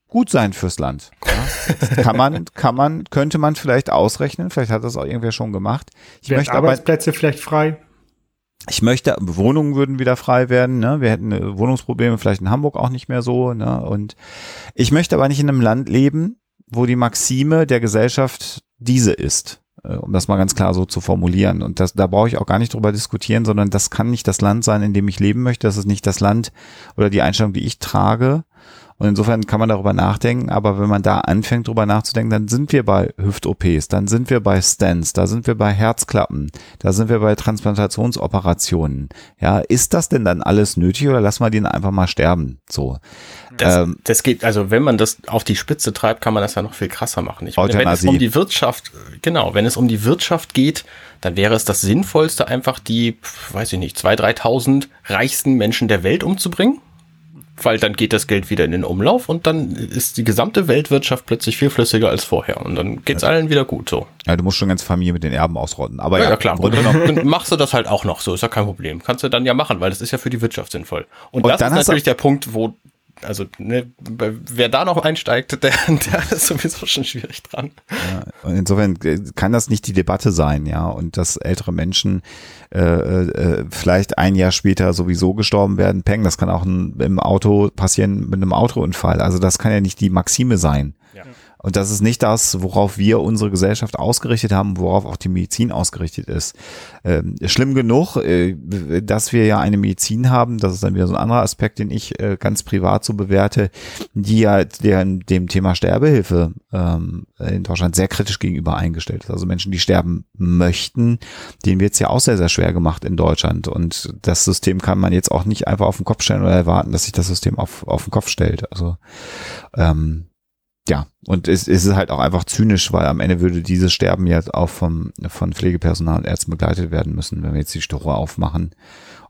gut sein fürs Land. Ja, kann man, kann man, könnte man vielleicht ausrechnen. Vielleicht hat das auch irgendwer schon gemacht. Ich Werden möchte Arbeitsplätze aber, vielleicht frei. Ich möchte, Wohnungen würden wieder frei werden, ne? Wir hätten äh, Wohnungsprobleme vielleicht in Hamburg auch nicht mehr so, ne? Und ich möchte aber nicht in einem Land leben, wo die Maxime der Gesellschaft diese ist, äh, um das mal ganz klar so zu formulieren. Und das, da brauche ich auch gar nicht drüber diskutieren, sondern das kann nicht das Land sein, in dem ich leben möchte. Das ist nicht das Land oder die Einstellung, die ich trage. Und insofern kann man darüber nachdenken, aber wenn man da anfängt, darüber nachzudenken, dann sind wir bei Hüft-OPs, dann sind wir bei Stents, da sind wir bei Herzklappen, da sind wir bei Transplantationsoperationen. Ja, ist das denn dann alles nötig oder lassen wir den einfach mal sterben? So. Das, ähm, das geht, also wenn man das auf die Spitze treibt, kann man das ja noch viel krasser machen. Ich meine, wenn es um die Wirtschaft, genau, wenn es um die Wirtschaft geht, dann wäre es das Sinnvollste, einfach die, weiß ich nicht, zwei, dreitausend reichsten Menschen der Welt umzubringen weil dann geht das Geld wieder in den Umlauf und dann ist die gesamte Weltwirtschaft plötzlich viel flüssiger als vorher und dann geht's ja. allen wieder gut so. Ja, du musst schon ganz Familie mit den Erben ausrotten. Aber ja, ja, ja klar. Und dann machst du das halt auch noch so, ist ja kein Problem. Kannst du dann ja machen, weil das ist ja für die Wirtschaft sinnvoll. Und, und das ist natürlich der Punkt, wo also ne, wer da noch einsteigt, der, der ist sowieso schon schwierig dran. Ja, und insofern kann das nicht die Debatte sein, ja, und dass ältere Menschen äh, äh, vielleicht ein Jahr später sowieso gestorben werden, peng, das kann auch ein, im Auto passieren mit einem Autounfall. Also das kann ja nicht die Maxime sein. Ja. Und das ist nicht das, worauf wir unsere Gesellschaft ausgerichtet haben, worauf auch die Medizin ausgerichtet ist. Ähm, schlimm genug, äh, dass wir ja eine Medizin haben, das ist dann wieder so ein anderer Aspekt, den ich äh, ganz privat so bewerte, die ja der, dem Thema Sterbehilfe ähm, in Deutschland sehr kritisch gegenüber eingestellt ist. Also Menschen, die sterben möchten, denen wird es ja auch sehr, sehr schwer gemacht in Deutschland. Und das System kann man jetzt auch nicht einfach auf den Kopf stellen oder erwarten, dass sich das System auf, auf den Kopf stellt. Also ähm, ja, und es, es ist halt auch einfach zynisch, weil am Ende würde dieses Sterben ja auch vom, von Pflegepersonal und Ärzten begleitet werden müssen, wenn wir jetzt die Store aufmachen.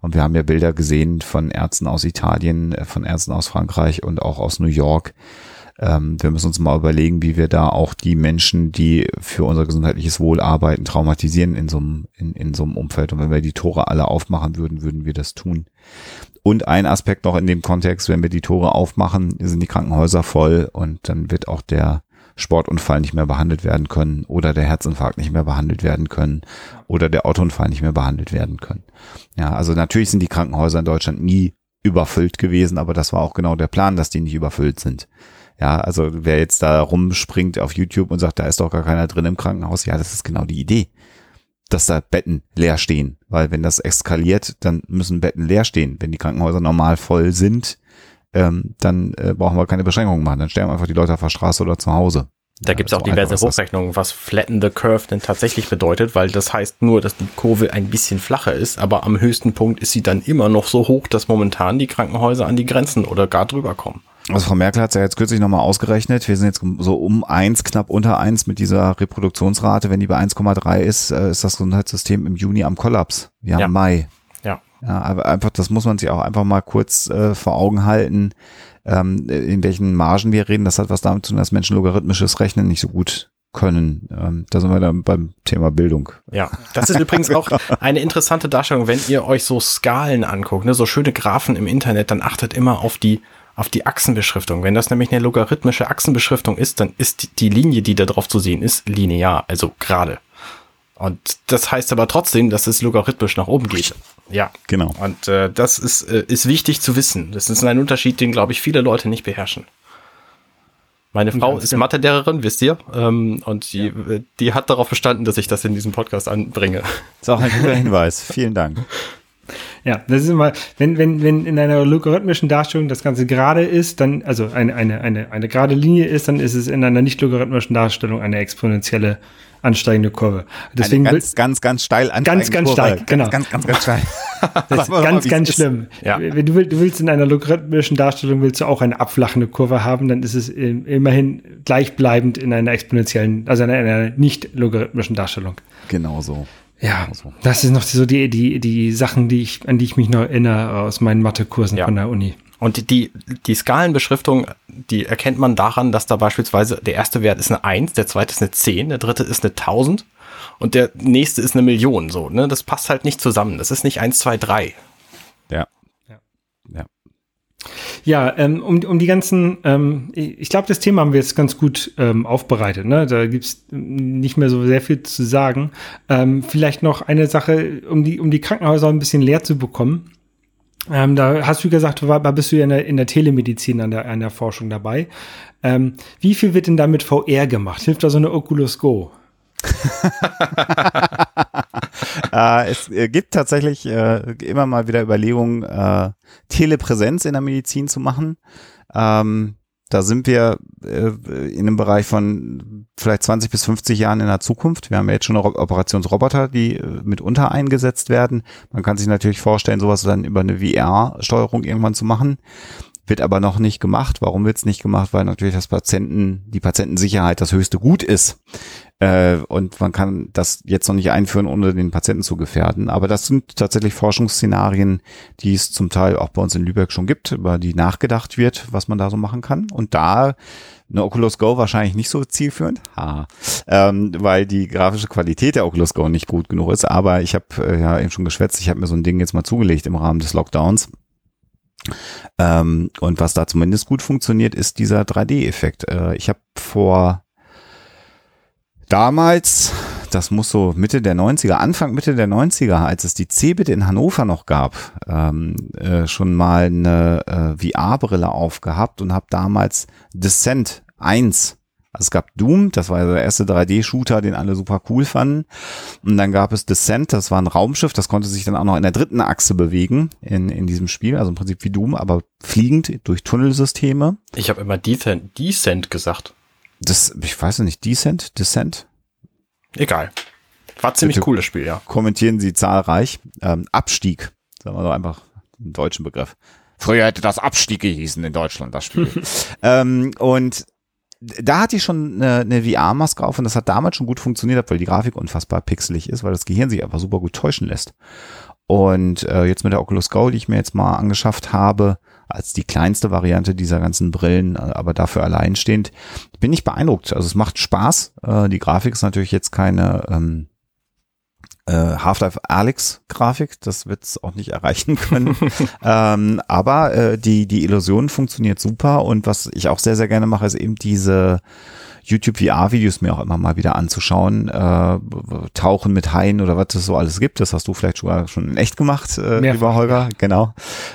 Und wir haben ja Bilder gesehen von Ärzten aus Italien, äh, von Ärzten aus Frankreich und auch aus New York. Ähm, wir müssen uns mal überlegen, wie wir da auch die Menschen, die für unser gesundheitliches Wohl arbeiten, traumatisieren in so einem, in, in so einem Umfeld. Und wenn wir die Tore alle aufmachen würden, würden wir das tun. Und ein Aspekt noch in dem Kontext, wenn wir die Tore aufmachen, sind die Krankenhäuser voll und dann wird auch der Sportunfall nicht mehr behandelt werden können oder der Herzinfarkt nicht mehr behandelt werden können oder der Autounfall nicht mehr behandelt werden können. Ja, also natürlich sind die Krankenhäuser in Deutschland nie überfüllt gewesen, aber das war auch genau der Plan, dass die nicht überfüllt sind. Ja, also wer jetzt da rumspringt auf YouTube und sagt, da ist doch gar keiner drin im Krankenhaus, ja, das ist genau die Idee dass da Betten leer stehen. Weil wenn das eskaliert, dann müssen Betten leer stehen. Wenn die Krankenhäuser normal voll sind, ähm, dann äh, brauchen wir keine Beschränkungen machen. Dann sterben einfach die Leute auf der Straße oder zu Hause. Da ja, gibt es auch diverse Hochrechnungen, was Flatten the Curve denn tatsächlich bedeutet, weil das heißt nur, dass die Kurve ein bisschen flacher ist, aber am höchsten Punkt ist sie dann immer noch so hoch, dass momentan die Krankenhäuser an die Grenzen oder gar drüber kommen. Also Frau Merkel hat es ja jetzt kürzlich nochmal ausgerechnet. Wir sind jetzt so um eins, knapp unter eins mit dieser Reproduktionsrate. Wenn die bei 1,3 ist, äh, ist das Gesundheitssystem im Juni am Kollaps. Wir haben ja. Mai. Ja. Ja, aber einfach, das muss man sich auch einfach mal kurz äh, vor Augen halten, ähm, in welchen Margen wir reden. Das hat was damit zu tun, dass Menschen logarithmisches Rechnen nicht so gut können. Ähm, da sind wir dann beim Thema Bildung. Ja, das ist übrigens auch eine interessante Darstellung, wenn ihr euch so Skalen anguckt, ne, so schöne Graphen im Internet, dann achtet immer auf die auf die Achsenbeschriftung. Wenn das nämlich eine logarithmische Achsenbeschriftung ist, dann ist die Linie, die da drauf zu sehen ist, linear, also gerade. Und das heißt aber trotzdem, dass es logarithmisch nach oben geht. Ja, genau. Und äh, das ist, äh, ist wichtig zu wissen. Das ist ein Unterschied, den, glaube ich, viele Leute nicht beherrschen. Meine Frau ist Mathelehrerin, wisst ihr, ähm, und die, ja. die hat darauf bestanden, dass ich das in diesem Podcast anbringe. Das ist auch ein guter Hinweis. Vielen Dank. Ja, das ist immer, wenn, wenn, wenn in einer logarithmischen Darstellung das Ganze gerade ist, dann, also eine, eine, eine, eine gerade Linie ist, dann ist es in einer nicht logarithmischen Darstellung eine exponentielle ansteigende Kurve. Deswegen eine ganz, ganz, ganz steil ansteigende Ganz, ganz Kurve. steil, genau. Ganz, ganz, ganz steil. Das ist ganz, ganz schlimm. Ja. Wenn du willst, du willst in einer logarithmischen Darstellung willst du auch eine abflachende Kurve haben, dann ist es immerhin gleichbleibend in einer exponentiellen, also in einer nicht logarithmischen Darstellung. Genau so. Ja, so. das ist noch so die, die, die Sachen, die ich, an die ich mich noch erinnere aus meinen Mathekursen ja. von der Uni. Und die, die Skalenbeschriftung, die erkennt man daran, dass da beispielsweise der erste Wert ist eine 1, der zweite ist eine 10, der dritte ist eine 1000 und der nächste ist eine Million. So, ne? Das passt halt nicht zusammen. Das ist nicht 1, 2, 3. Ja. Ja. ja. Ja, ähm, um, um die ganzen, ähm, ich glaube, das Thema haben wir jetzt ganz gut ähm, aufbereitet. Ne? Da gibt's nicht mehr so sehr viel zu sagen. Ähm, vielleicht noch eine Sache, um die, um die Krankenhäuser ein bisschen leer zu bekommen. Ähm, da hast du gesagt, da bist du ja in der, in der Telemedizin an der, an der Forschung dabei. Ähm, wie viel wird denn da mit VR gemacht? Hilft da so eine Oculus Go? äh, es äh, gibt tatsächlich äh, immer mal wieder Überlegungen, äh, Telepräsenz in der Medizin zu machen. Ähm, da sind wir äh, in einem Bereich von vielleicht 20 bis 50 Jahren in der Zukunft. Wir haben ja jetzt schon Operationsroboter, die äh, mitunter eingesetzt werden. Man kann sich natürlich vorstellen, sowas dann über eine VR-Steuerung irgendwann zu machen. Wird aber noch nicht gemacht. Warum wird es nicht gemacht? Weil natürlich das Patienten, die Patientensicherheit das höchste Gut ist. Äh, und man kann das jetzt noch nicht einführen, ohne den Patienten zu gefährden. Aber das sind tatsächlich Forschungsszenarien, die es zum Teil auch bei uns in Lübeck schon gibt, über die nachgedacht wird, was man da so machen kann. Und da eine Oculus Go wahrscheinlich nicht so zielführend, ha, ähm, weil die grafische Qualität der Oculus Go nicht gut genug ist. Aber ich habe äh, ja eben schon geschwätzt, ich habe mir so ein Ding jetzt mal zugelegt im Rahmen des Lockdowns. Ähm, und was da zumindest gut funktioniert, ist dieser 3D-Effekt. Äh, ich habe vor damals, das muss so Mitte der 90er, Anfang Mitte der 90er, als es die Cebit in Hannover noch gab, ähm, äh, schon mal eine äh, VR-Brille aufgehabt und habe damals Descent 1 also es gab Doom, das war der erste 3D-Shooter, den alle super cool fanden. Und dann gab es Descent, das war ein Raumschiff, das konnte sich dann auch noch in der dritten Achse bewegen in, in diesem Spiel, also im Prinzip wie Doom, aber fliegend durch Tunnelsysteme. Ich habe immer Descent, Descent gesagt. Das, ich weiß nicht, Descent, Descent? Egal. War ziemlich Bitte cooles Spiel, ja. Kommentieren Sie zahlreich. Ähm, Abstieg, sagen wir doch einfach einen deutschen Begriff. Früher hätte das Abstieg gehießen in Deutschland, das Spiel. ähm, und da hatte ich schon eine, eine VR-Maske auf und das hat damals schon gut funktioniert, weil die Grafik unfassbar pixelig ist, weil das Gehirn sich einfach super gut täuschen lässt. Und äh, jetzt mit der Oculus Go, die ich mir jetzt mal angeschafft habe, als die kleinste Variante dieser ganzen Brillen, äh, aber dafür alleinstehend, bin ich beeindruckt. Also es macht Spaß. Äh, die Grafik ist natürlich jetzt keine ähm, äh, Half-Life Alex Grafik, das wird es auch nicht erreichen können. ähm, aber äh, die, die Illusion funktioniert super und was ich auch sehr, sehr gerne mache, ist eben diese YouTube VR-Videos mir auch immer mal wieder anzuschauen. Äh, Tauchen mit Haien oder was es so alles gibt. Das hast du vielleicht sogar schon in echt gemacht, äh, lieber Holger. Genau.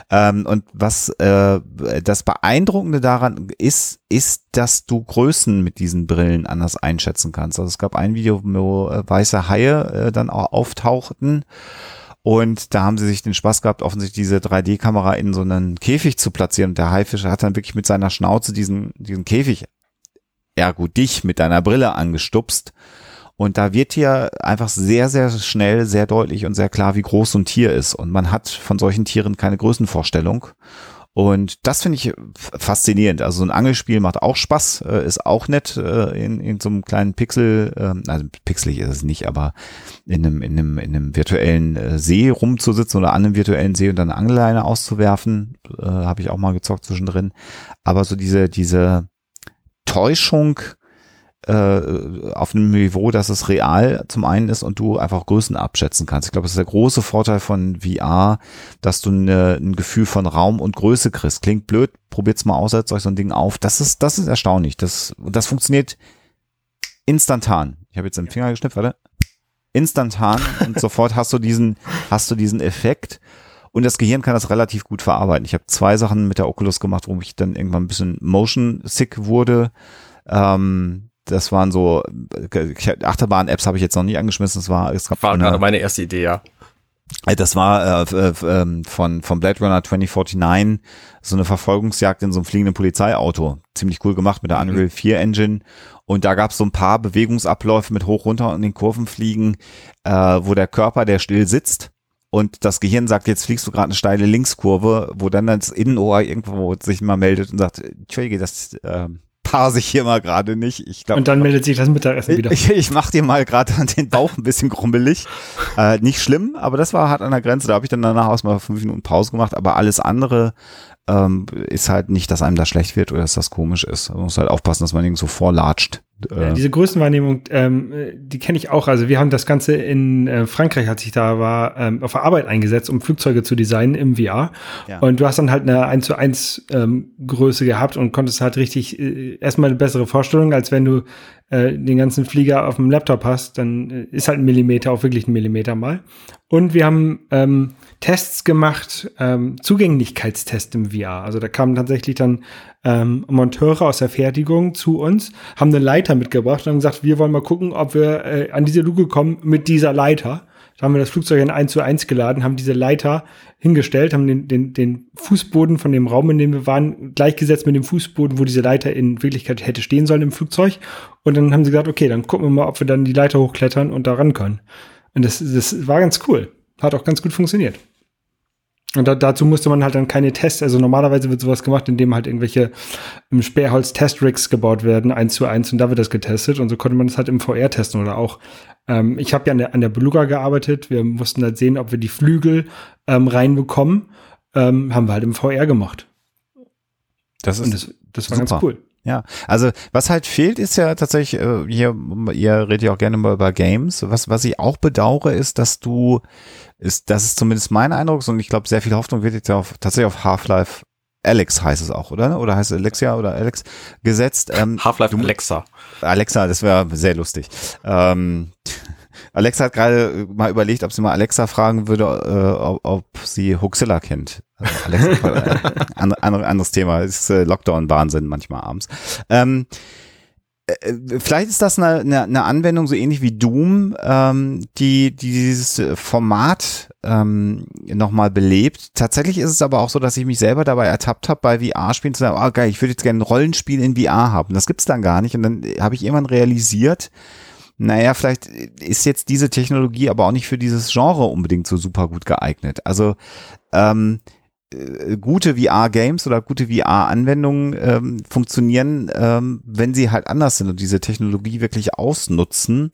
Ähm, und was äh, das Beeindruckende daran ist, ist, dass du Größen mit diesen Brillen anders einschätzen kannst. Also es gab ein Video, wo äh, weiße Haie äh, dann auch auftauchten. Und da haben sie sich den Spaß gehabt, offensichtlich diese 3D-Kamera in so einen Käfig zu platzieren. Und der Haifisch hat dann wirklich mit seiner Schnauze diesen, diesen Käfig gut, dich mit deiner Brille angestupst. Und da wird hier einfach sehr, sehr schnell, sehr deutlich und sehr klar, wie groß so ein Tier ist. Und man hat von solchen Tieren keine Größenvorstellung. Und das finde ich faszinierend. Also so ein Angelspiel macht auch Spaß, äh, ist auch nett äh, in, in so einem kleinen Pixel, äh, also pixelig ist es nicht, aber in einem, in einem, in einem virtuellen äh, See rumzusitzen oder an einem virtuellen See und dann eine Angelleine auszuwerfen, habe ich auch mal gezockt zwischendrin. Aber so diese, diese, Täuschung äh, auf einem Niveau, dass es real zum einen ist und du einfach Größen abschätzen kannst. Ich glaube, das ist der große Vorteil von VR, dass du eine, ein Gefühl von Raum und Größe kriegst. Klingt blöd, probiert's mal aus, setzt euch so ein Ding auf. Das ist, das ist erstaunlich. Das, das funktioniert instantan. Ich habe jetzt den Finger geschnippt, warte. Instantan und sofort hast du diesen, hast du diesen Effekt. Und das Gehirn kann das relativ gut verarbeiten. Ich habe zwei Sachen mit der Oculus gemacht, wo ich dann irgendwann ein bisschen motion sick wurde. Ähm, das waren so Achterbahn-Apps habe ich jetzt noch nie angeschmissen. Es war, es war gerade meine erste Idee, ja. Äh, das war äh, äh, ähm, von, von Blade Runner 2049 so eine Verfolgungsjagd in so einem fliegenden Polizeiauto. Ziemlich cool gemacht mit der mhm. Unreal 4 Engine. Und da gab es so ein paar Bewegungsabläufe mit hoch, runter und den Kurven fliegen, äh, wo der Körper, der still sitzt, und das Gehirn sagt, jetzt fliegst du gerade eine steile Linkskurve, wo dann das Innenohr irgendwo sich mal meldet und sagt, Entschuldige, das äh, parse ich hier mal gerade nicht. Ich glaub, und dann meldet sich das Mittagessen wieder. Ich, ich mach dir mal gerade den Bauch ein bisschen grummelig. äh, nicht schlimm, aber das war hart an der Grenze. Da habe ich dann danach aus mal fünf Minuten Pause gemacht. Aber alles andere ähm, ist halt nicht, dass einem da schlecht wird oder dass das komisch ist. Man muss halt aufpassen, dass man irgendwo so vorlatscht. Äh, diese Größenwahrnehmung, ähm, die kenne ich auch. Also wir haben das Ganze in äh, Frankreich, als ich da war, ähm, auf der Arbeit eingesetzt, um Flugzeuge zu designen im VR. Ja. Und du hast dann halt eine 1 zu 1 ähm, Größe gehabt und konntest halt richtig äh, erstmal eine bessere Vorstellung, als wenn du äh, den ganzen Flieger auf dem Laptop hast, dann äh, ist halt ein Millimeter auch wirklich ein Millimeter mal. Und wir haben ähm, Tests gemacht, ähm, Zugänglichkeitstests im VR. Also da kamen tatsächlich dann ähm, Monteure aus der Fertigung zu uns, haben eine Leiter mitgebracht und haben gesagt, wir wollen mal gucken, ob wir äh, an diese Luke kommen mit dieser Leiter. Da haben wir das Flugzeug in 1 zu 1 geladen, haben diese Leiter hingestellt, haben den, den, den Fußboden von dem Raum, in dem wir waren, gleichgesetzt mit dem Fußboden, wo diese Leiter in Wirklichkeit hätte stehen sollen im Flugzeug. Und dann haben sie gesagt, okay, dann gucken wir mal, ob wir dann die Leiter hochklettern und da ran können. Und das, das war ganz cool. Hat auch ganz gut funktioniert. Und da, dazu musste man halt dann keine Tests, also normalerweise wird sowas gemacht, indem halt irgendwelche im Sperrholz Testrigs gebaut werden, eins zu eins, und da wird das getestet. Und so konnte man das halt im VR testen oder auch. Ähm, ich habe ja an der, an der Beluga gearbeitet. Wir mussten halt sehen, ob wir die Flügel ähm, reinbekommen. Ähm, haben wir halt im VR gemacht. Das ist und das, das war super. ganz cool. Ja, also was halt fehlt, ist ja tatsächlich, äh, hier, ihr redet ja auch gerne mal über Games. Was, was ich auch bedauere, ist, dass du, ist, das ist zumindest mein Eindruck, und ich glaube, sehr viel Hoffnung wird jetzt auf, tatsächlich auf Half-Life Alex heißt es auch, oder? Oder heißt es Alexia oder Alex gesetzt? Ähm, Half-Life Alexa. Alexa, das wäre sehr lustig. Ähm, Alexa hat gerade mal überlegt, ob sie mal Alexa fragen würde, äh, ob, ob sie Huxilla kennt. Also Alexa, äh, andere, anderes Thema. Ist äh, Lockdown-Wahnsinn manchmal abends. Ähm, äh, äh, vielleicht ist das eine, eine, eine Anwendung so ähnlich wie Doom, ähm, die, die dieses Format ähm, nochmal belebt. Tatsächlich ist es aber auch so, dass ich mich selber dabei ertappt habe, bei VR-Spielen zu sagen, oh geil, ich würde jetzt gerne ein Rollenspiel in VR haben. Das gibt's dann gar nicht. Und dann habe ich irgendwann realisiert, naja, vielleicht ist jetzt diese Technologie aber auch nicht für dieses Genre unbedingt so super gut geeignet. Also ähm, äh, gute VR-Games oder gute VR-Anwendungen ähm, funktionieren, ähm, wenn sie halt anders sind und diese Technologie wirklich ausnutzen.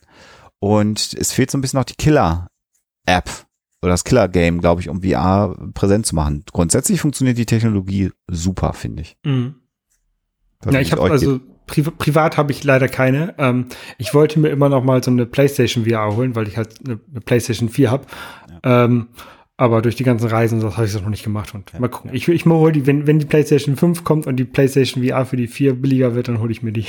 Und es fehlt so ein bisschen noch die Killer-App oder das Killer-Game, glaube ich, um VR präsent zu machen. Grundsätzlich funktioniert die Technologie super, finde ich. Mhm. Ja, ich habe also Pri privat habe ich leider keine. Ähm, ich wollte mir immer noch mal so eine PlayStation VR holen, weil ich halt eine, eine PlayStation 4 habe. Ja. Ähm, aber durch die ganzen Reisen, das habe ich das noch nicht gemacht. Und ja, mal gucken. Ja. Ich, ich mal hol die, wenn, wenn die PlayStation 5 kommt und die PlayStation VR für die 4 billiger wird, dann hole ich mir die.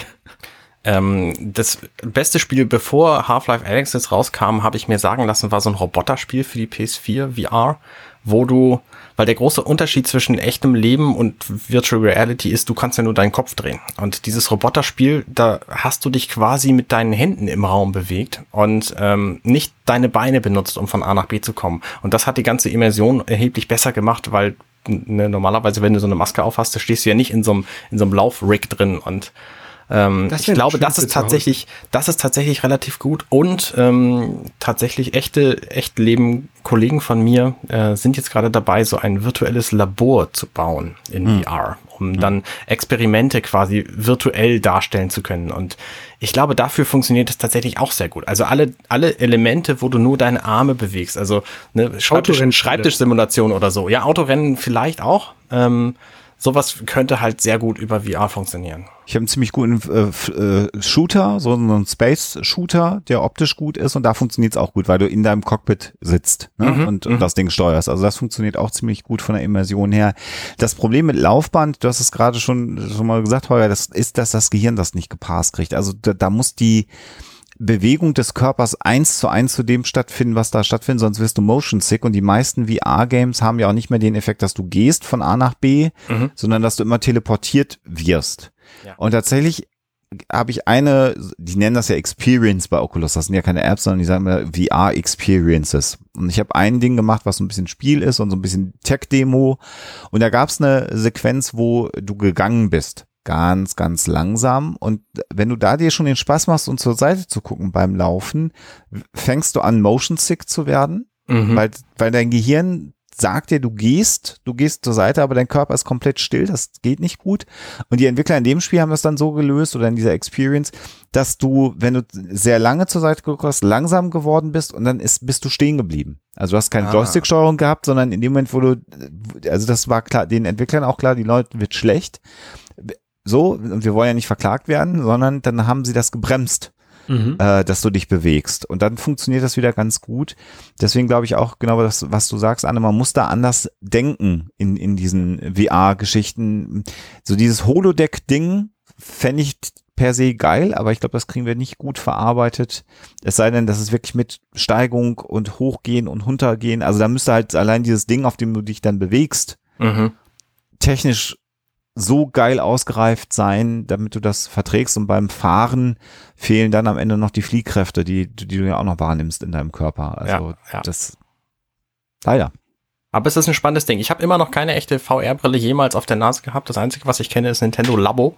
Ähm, das beste Spiel, bevor Half-Life Alex jetzt rauskam, habe ich mir sagen lassen, war so ein Roboterspiel für die PS4 VR, wo du weil der große Unterschied zwischen echtem Leben und Virtual Reality ist, du kannst ja nur deinen Kopf drehen. Und dieses Roboterspiel, da hast du dich quasi mit deinen Händen im Raum bewegt und ähm, nicht deine Beine benutzt, um von A nach B zu kommen. Und das hat die ganze Immersion erheblich besser gemacht, weil ne, normalerweise, wenn du so eine Maske aufhast, da stehst du ja nicht in so einem, in so einem Laufrig drin und ähm, ich glaube, das ist tatsächlich, das ist tatsächlich relativ gut und ähm, tatsächlich echte, echt Leben Kollegen von mir äh, sind jetzt gerade dabei, so ein virtuelles Labor zu bauen in mhm. VR, um mhm. dann Experimente quasi virtuell darstellen zu können. Und ich glaube, dafür funktioniert es tatsächlich auch sehr gut. Also alle, alle Elemente, wo du nur deine Arme bewegst, also ne, Schreibtisch, Schreibtischsimulation oder so. Ja, Autorennen vielleicht auch. Ähm, sowas könnte halt sehr gut über VR funktionieren. Ich habe einen ziemlich guten äh, äh, Shooter, so einen Space-Shooter, der optisch gut ist und da funktioniert es auch gut, weil du in deinem Cockpit sitzt ne? mhm, und, und mhm. das Ding steuerst. Also das funktioniert auch ziemlich gut von der Immersion her. Das Problem mit Laufband, du hast es gerade schon, schon mal gesagt, Holger, das ist, dass das Gehirn das nicht gepasst kriegt. Also da, da muss die Bewegung des Körpers eins zu eins zu dem stattfinden, was da stattfindet, sonst wirst du motion sick und die meisten VR-Games haben ja auch nicht mehr den Effekt, dass du gehst von A nach B, mhm. sondern dass du immer teleportiert wirst. Ja. Und tatsächlich habe ich eine, die nennen das ja Experience bei Oculus. Das sind ja keine Apps, sondern die sagen mir VR Experiences. Und ich habe ein Ding gemacht, was so ein bisschen Spiel ist und so ein bisschen Tech-Demo. Und da gab es eine Sequenz, wo du gegangen bist. Ganz, ganz langsam. Und wenn du da dir schon den Spaß machst, um zur Seite zu gucken beim Laufen, fängst du an, Motion Sick zu werden. Mhm. Weil, weil dein Gehirn sagt dir, du gehst, du gehst zur Seite, aber dein Körper ist komplett still, das geht nicht gut. Und die Entwickler in dem Spiel haben das dann so gelöst oder in dieser Experience, dass du, wenn du sehr lange zur Seite geguckt hast, langsam geworden bist und dann ist, bist du stehen geblieben. Also du hast keine ah. Joystick-Steuerung gehabt, sondern in dem Moment, wo du, also das war klar, den Entwicklern auch klar, die Leute wird schlecht. So, und wir wollen ja nicht verklagt werden, sondern dann haben sie das gebremst mhm. äh, dass du dich bewegst. Und dann funktioniert das wieder ganz gut. Deswegen glaube ich auch genau das, was du sagst, Anne, man muss da anders denken in, in diesen VR-Geschichten. So dieses Holodeck-Ding fände ich per se geil, aber ich glaube, das kriegen wir nicht gut verarbeitet. Es sei denn, dass es wirklich mit Steigung und Hochgehen und Runtergehen, also da müsste halt allein dieses Ding, auf dem du dich dann bewegst, mhm. technisch so geil ausgereift sein, damit du das verträgst. Und beim Fahren fehlen dann am Ende noch die Fliehkräfte, die, die du ja auch noch wahrnimmst in deinem Körper. Also ja, ja. das leider. Aber es ist ein spannendes Ding. Ich habe immer noch keine echte VR-Brille jemals auf der Nase gehabt. Das Einzige, was ich kenne, ist Nintendo Labo.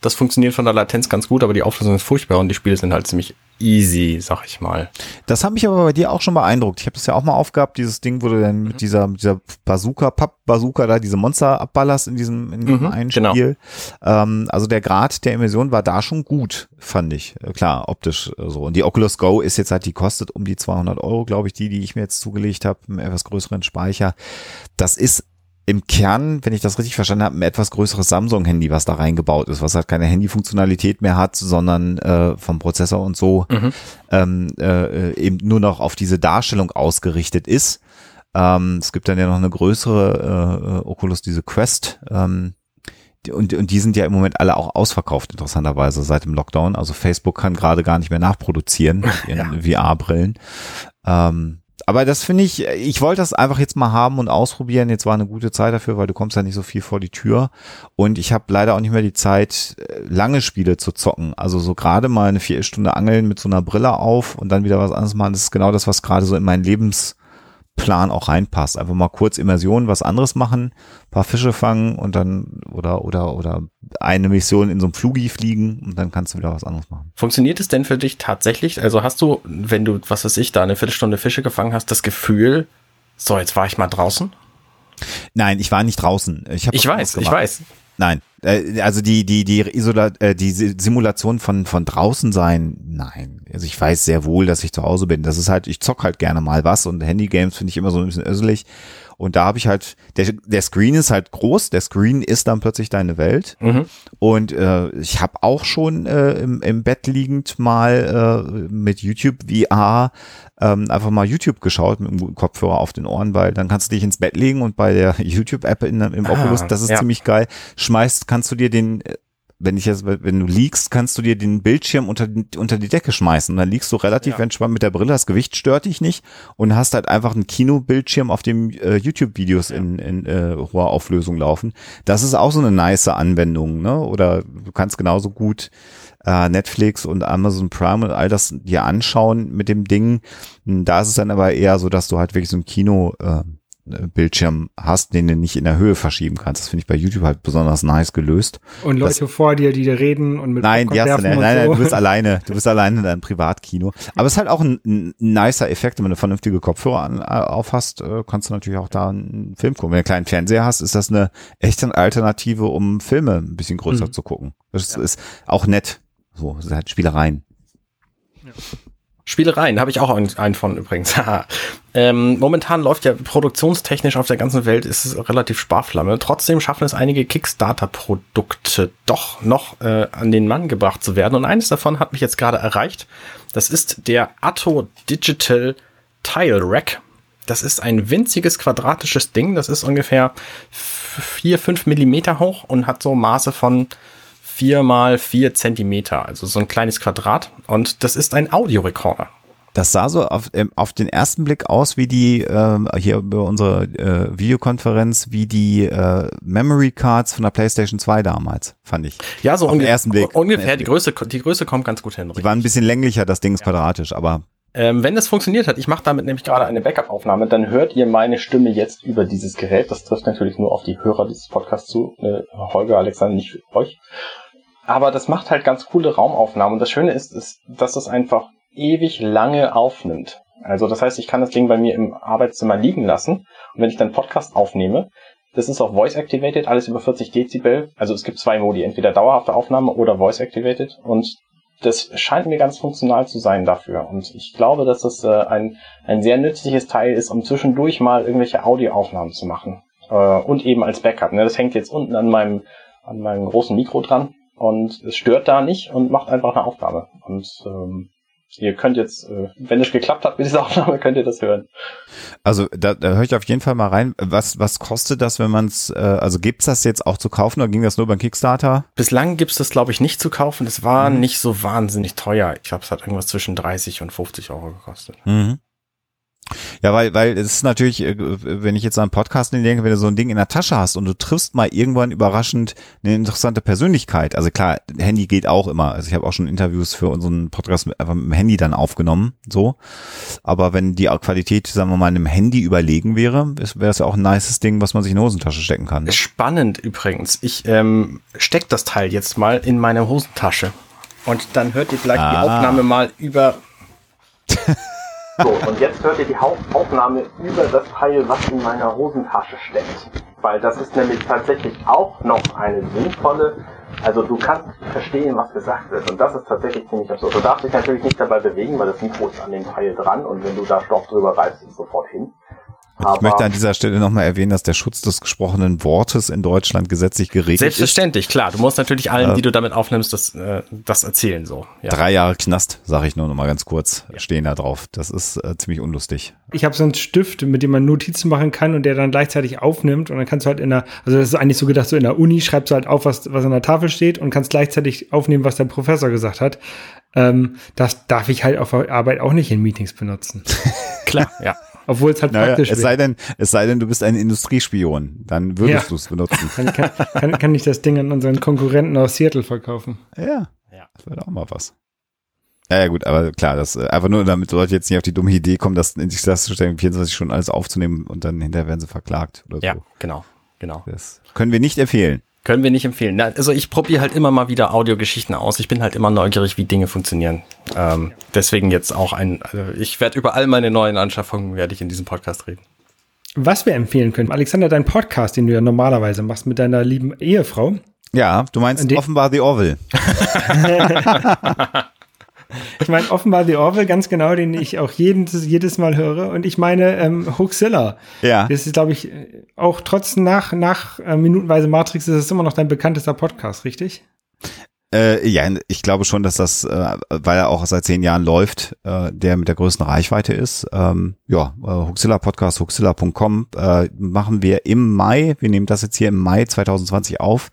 Das funktioniert von der Latenz ganz gut, aber die Auflösung ist furchtbar und die Spiele sind halt ziemlich easy, sag ich mal. Das hat mich aber bei dir auch schon beeindruckt. Ich habe das ja auch mal aufgehabt, dieses Ding, wo du dann mit mhm. dieser, dieser Bazooka, Papp-Bazooka da diese Monster abballerst in diesem, in diesem mhm, einen genau. Spiel. Genau. Ähm, also der Grad der Immersion war da schon gut, fand ich. Äh, klar, optisch äh, so. Und die Oculus Go ist jetzt halt, die kostet um die 200 Euro, glaube ich, die, die ich mir jetzt zugelegt habe, einen etwas größeren Speicher. Das ist im Kern, wenn ich das richtig verstanden habe, ein etwas größeres Samsung-Handy, was da reingebaut ist, was halt keine Handy-Funktionalität mehr hat, sondern äh, vom Prozessor und so mhm. ähm, äh, eben nur noch auf diese Darstellung ausgerichtet ist. Ähm, es gibt dann ja noch eine größere äh, Oculus, diese Quest. Ähm, und, und die sind ja im Moment alle auch ausverkauft, interessanterweise, seit dem Lockdown. Also Facebook kann gerade gar nicht mehr nachproduzieren in ja. VR-Brillen. Ähm, aber das finde ich, ich wollte das einfach jetzt mal haben und ausprobieren. Jetzt war eine gute Zeit dafür, weil du kommst ja nicht so viel vor die Tür. Und ich habe leider auch nicht mehr die Zeit, äh, lange Spiele zu zocken. Also so gerade mal eine Viertelstunde angeln mit so einer Brille auf und dann wieder was anderes machen. Das ist genau das, was gerade so in meinen Lebens Plan auch reinpasst. Einfach mal kurz Immersion, was anderes machen, paar Fische fangen und dann oder oder oder eine Mission in so einem Flugi fliegen und dann kannst du wieder was anderes machen. Funktioniert es denn für dich tatsächlich? Also hast du, wenn du, was weiß ich, da eine Viertelstunde Fische gefangen hast, das Gefühl, so, jetzt war ich mal draußen? Nein, ich war nicht draußen. Ich, ich weiß, ich weiß. Nein, äh, also die die die Isola äh, die Simulation von von draußen sein, nein. Also ich weiß sehr wohl, dass ich zu Hause bin. Das ist halt, ich zock halt gerne mal was und Handygames finde ich immer so ein bisschen öselig. Und da habe ich halt, der, der Screen ist halt groß, der Screen ist dann plötzlich deine Welt. Mhm. Und äh, ich habe auch schon äh, im, im Bett liegend mal äh, mit YouTube VR ähm, einfach mal YouTube geschaut mit dem Kopfhörer auf den Ohren, weil dann kannst du dich ins Bett legen und bei der YouTube-App im ah, Oculus, das ist ja. ziemlich geil, schmeißt, kannst du dir den wenn ich jetzt, wenn du liegst, kannst du dir den Bildschirm unter, unter die Decke schmeißen. Und dann liegst du relativ ja. entspannt mit der Brille, das Gewicht stört dich nicht und hast halt einfach einen Kinobildschirm, auf dem äh, YouTube-Videos ja. in, in äh, hoher Auflösung laufen. Das ist auch so eine nice Anwendung, ne? Oder du kannst genauso gut äh, Netflix und Amazon Prime und all das dir anschauen mit dem Ding. Da ist es dann aber eher so, dass du halt wirklich so ein Kino äh, Bildschirm hast, den du nicht in der Höhe verschieben kannst. Das finde ich bei YouTube halt besonders nice gelöst. Und Leute das, vor dir, die da reden und mit Nein, die hast du, nein, nein, so. du bist alleine, du bist alleine in deinem Privatkino. Aber es ist halt auch ein, ein nicer Effekt, wenn du vernünftige Kopfhörer an, äh, auf hast, äh, kannst du natürlich auch da einen Film gucken. Wenn du einen kleinen Fernseher hast, ist das eine echte Alternative, um Filme ein bisschen größer mhm. zu gucken. Das ja. ist auch nett. So, das ist halt Spielereien. Ja. Spielereien habe ich auch einen, von übrigens. ähm, momentan läuft ja produktionstechnisch auf der ganzen Welt ist es relativ Sparflamme. Trotzdem schaffen es einige Kickstarter-Produkte doch noch äh, an den Mann gebracht zu werden. Und eines davon hat mich jetzt gerade erreicht. Das ist der Atto Digital Tile Rack. Das ist ein winziges quadratisches Ding. Das ist ungefähr vier fünf Millimeter hoch und hat so Maße von vier mal vier Zentimeter, also so ein kleines Quadrat. Und das ist ein Audiorekorder. Das sah so auf, ähm, auf den ersten Blick aus wie die, äh, hier über unsere äh, Videokonferenz, wie die äh, Memory Cards von der PlayStation 2 damals, fand ich. Ja, so auf den ersten Blick. Ungefähr, die Größe, die Größe kommt ganz gut hin. Die waren ein bisschen länglicher, das Ding ist ja. quadratisch, aber ähm, wenn das funktioniert hat, ich mache damit nämlich gerade eine Backup-Aufnahme, dann hört ihr meine Stimme jetzt über dieses Gerät. Das trifft natürlich nur auf die Hörer dieses Podcasts zu. Äh, Holger, Alexander, nicht für euch. Aber das macht halt ganz coole Raumaufnahmen. Und das Schöne ist, ist dass es einfach ewig lange aufnimmt. Also das heißt, ich kann das Ding bei mir im Arbeitszimmer liegen lassen und wenn ich dann Podcast aufnehme, das ist auch Voice Activated, alles über 40 Dezibel. Also es gibt zwei Modi, entweder dauerhafte Aufnahme oder Voice Activated und das scheint mir ganz funktional zu sein dafür. Und ich glaube, dass das äh, ein, ein sehr nützliches Teil ist, um zwischendurch mal irgendwelche Audioaufnahmen zu machen. Äh, und eben als Backup. Ne? Das hängt jetzt unten an meinem, an meinem großen Mikro dran und es stört da nicht und macht einfach eine Aufnahme. Und ähm, Ihr könnt jetzt, äh, wenn es geklappt hat mit dieser Aufnahme, könnt ihr das hören. Also da, da höre ich auf jeden Fall mal rein. Was, was kostet das, wenn man es, äh, also gibt's das jetzt auch zu kaufen oder ging das nur beim Kickstarter? Bislang gibt's das, glaube ich, nicht zu kaufen. Es war mhm. nicht so wahnsinnig teuer. Ich glaube, es hat irgendwas zwischen 30 und 50 Euro gekostet. Mhm. Ja, weil, weil es ist natürlich, äh, wenn ich jetzt an Podcasten denke, wenn du so ein Ding in der Tasche hast und du triffst mal irgendwann überraschend eine interessante Persönlichkeit. Also klar, Handy geht auch immer. Also ich habe auch schon Interviews für unseren Podcast mit, einfach mit dem Handy dann aufgenommen, so. Aber wenn die Qualität, sagen wir mal, einem Handy überlegen wäre, wäre es ja auch ein nices Ding, was man sich in eine Hosentasche stecken kann. Ne? Spannend übrigens. Ich ähm, steck das Teil jetzt mal in meine Hosentasche. Und dann hört ihr gleich ah. die Aufnahme mal über So, und jetzt hört ihr die Hauptaufnahme über das Teil, was in meiner Hosentasche steckt. Weil das ist nämlich tatsächlich auch noch eine sinnvolle, also du kannst verstehen, was gesagt wird. Und das ist tatsächlich ziemlich absurd. Du darfst dich natürlich nicht dabei bewegen, weil das Mikro ist an dem Teil dran und wenn du da Stoff drüber reißt, ist es sofort hin. Aber ich möchte an dieser Stelle nochmal erwähnen, dass der Schutz des gesprochenen Wortes in Deutschland gesetzlich geregelt Selbstverständlich, ist. klar. Du musst natürlich allen, äh, die du damit aufnimmst, das, äh, das erzählen so. Ja. Drei Jahre Knast, sage ich nur nochmal ganz kurz, ja. stehen da drauf. Das ist äh, ziemlich unlustig. Ich habe so einen Stift, mit dem man Notizen machen kann und der dann gleichzeitig aufnimmt und dann kannst du halt in der, also das ist eigentlich so gedacht, so in der Uni schreibst du halt auf, was, was an der Tafel steht und kannst gleichzeitig aufnehmen, was der Professor gesagt hat. Ähm, das darf ich halt auf der Arbeit auch nicht in Meetings benutzen. Klar, ja. Obwohl es halt naja, praktisch es sei denn, Es sei denn, du bist ein Industriespion. Dann würdest ja. du es benutzen. Dann kann, kann, kann ich das Ding an unseren Konkurrenten aus Seattle verkaufen. Ja, ja. das wäre auch mal was. Ja, ja, gut, aber klar, das äh, einfach nur, damit Leute jetzt nicht auf die dumme Idee kommen, das in sich das zu stellen, 24 Stunden alles aufzunehmen und dann hinterher werden sie verklagt oder ja, so. Ja, genau, genau. Das können wir nicht empfehlen. Können wir nicht empfehlen. Also ich probiere halt immer mal wieder Audiogeschichten aus. Ich bin halt immer neugierig, wie Dinge funktionieren. Ähm, deswegen jetzt auch ein, also ich werde über all meine neuen Anschaffungen werde ich in diesem Podcast reden. Was wir empfehlen können, Alexander, dein Podcast, den du ja normalerweise machst mit deiner lieben Ehefrau. Ja, du meinst offenbar The Orville. Ich meine offenbar The Orville ganz genau, den ich auch jedes, jedes Mal höre. Und ich meine ähm, Hoaxilla. Ja. Das ist, glaube ich, auch trotz nach, nach äh, minutenweise Matrix ist es immer noch dein bekanntester Podcast, richtig? Äh, ja, ich glaube schon, dass das, äh, weil er auch seit zehn Jahren läuft, äh, der mit der größten Reichweite ist. Ähm, ja, äh, Huxilla Podcast, huxilla.com äh, machen wir im Mai. Wir nehmen das jetzt hier im Mai 2020 auf.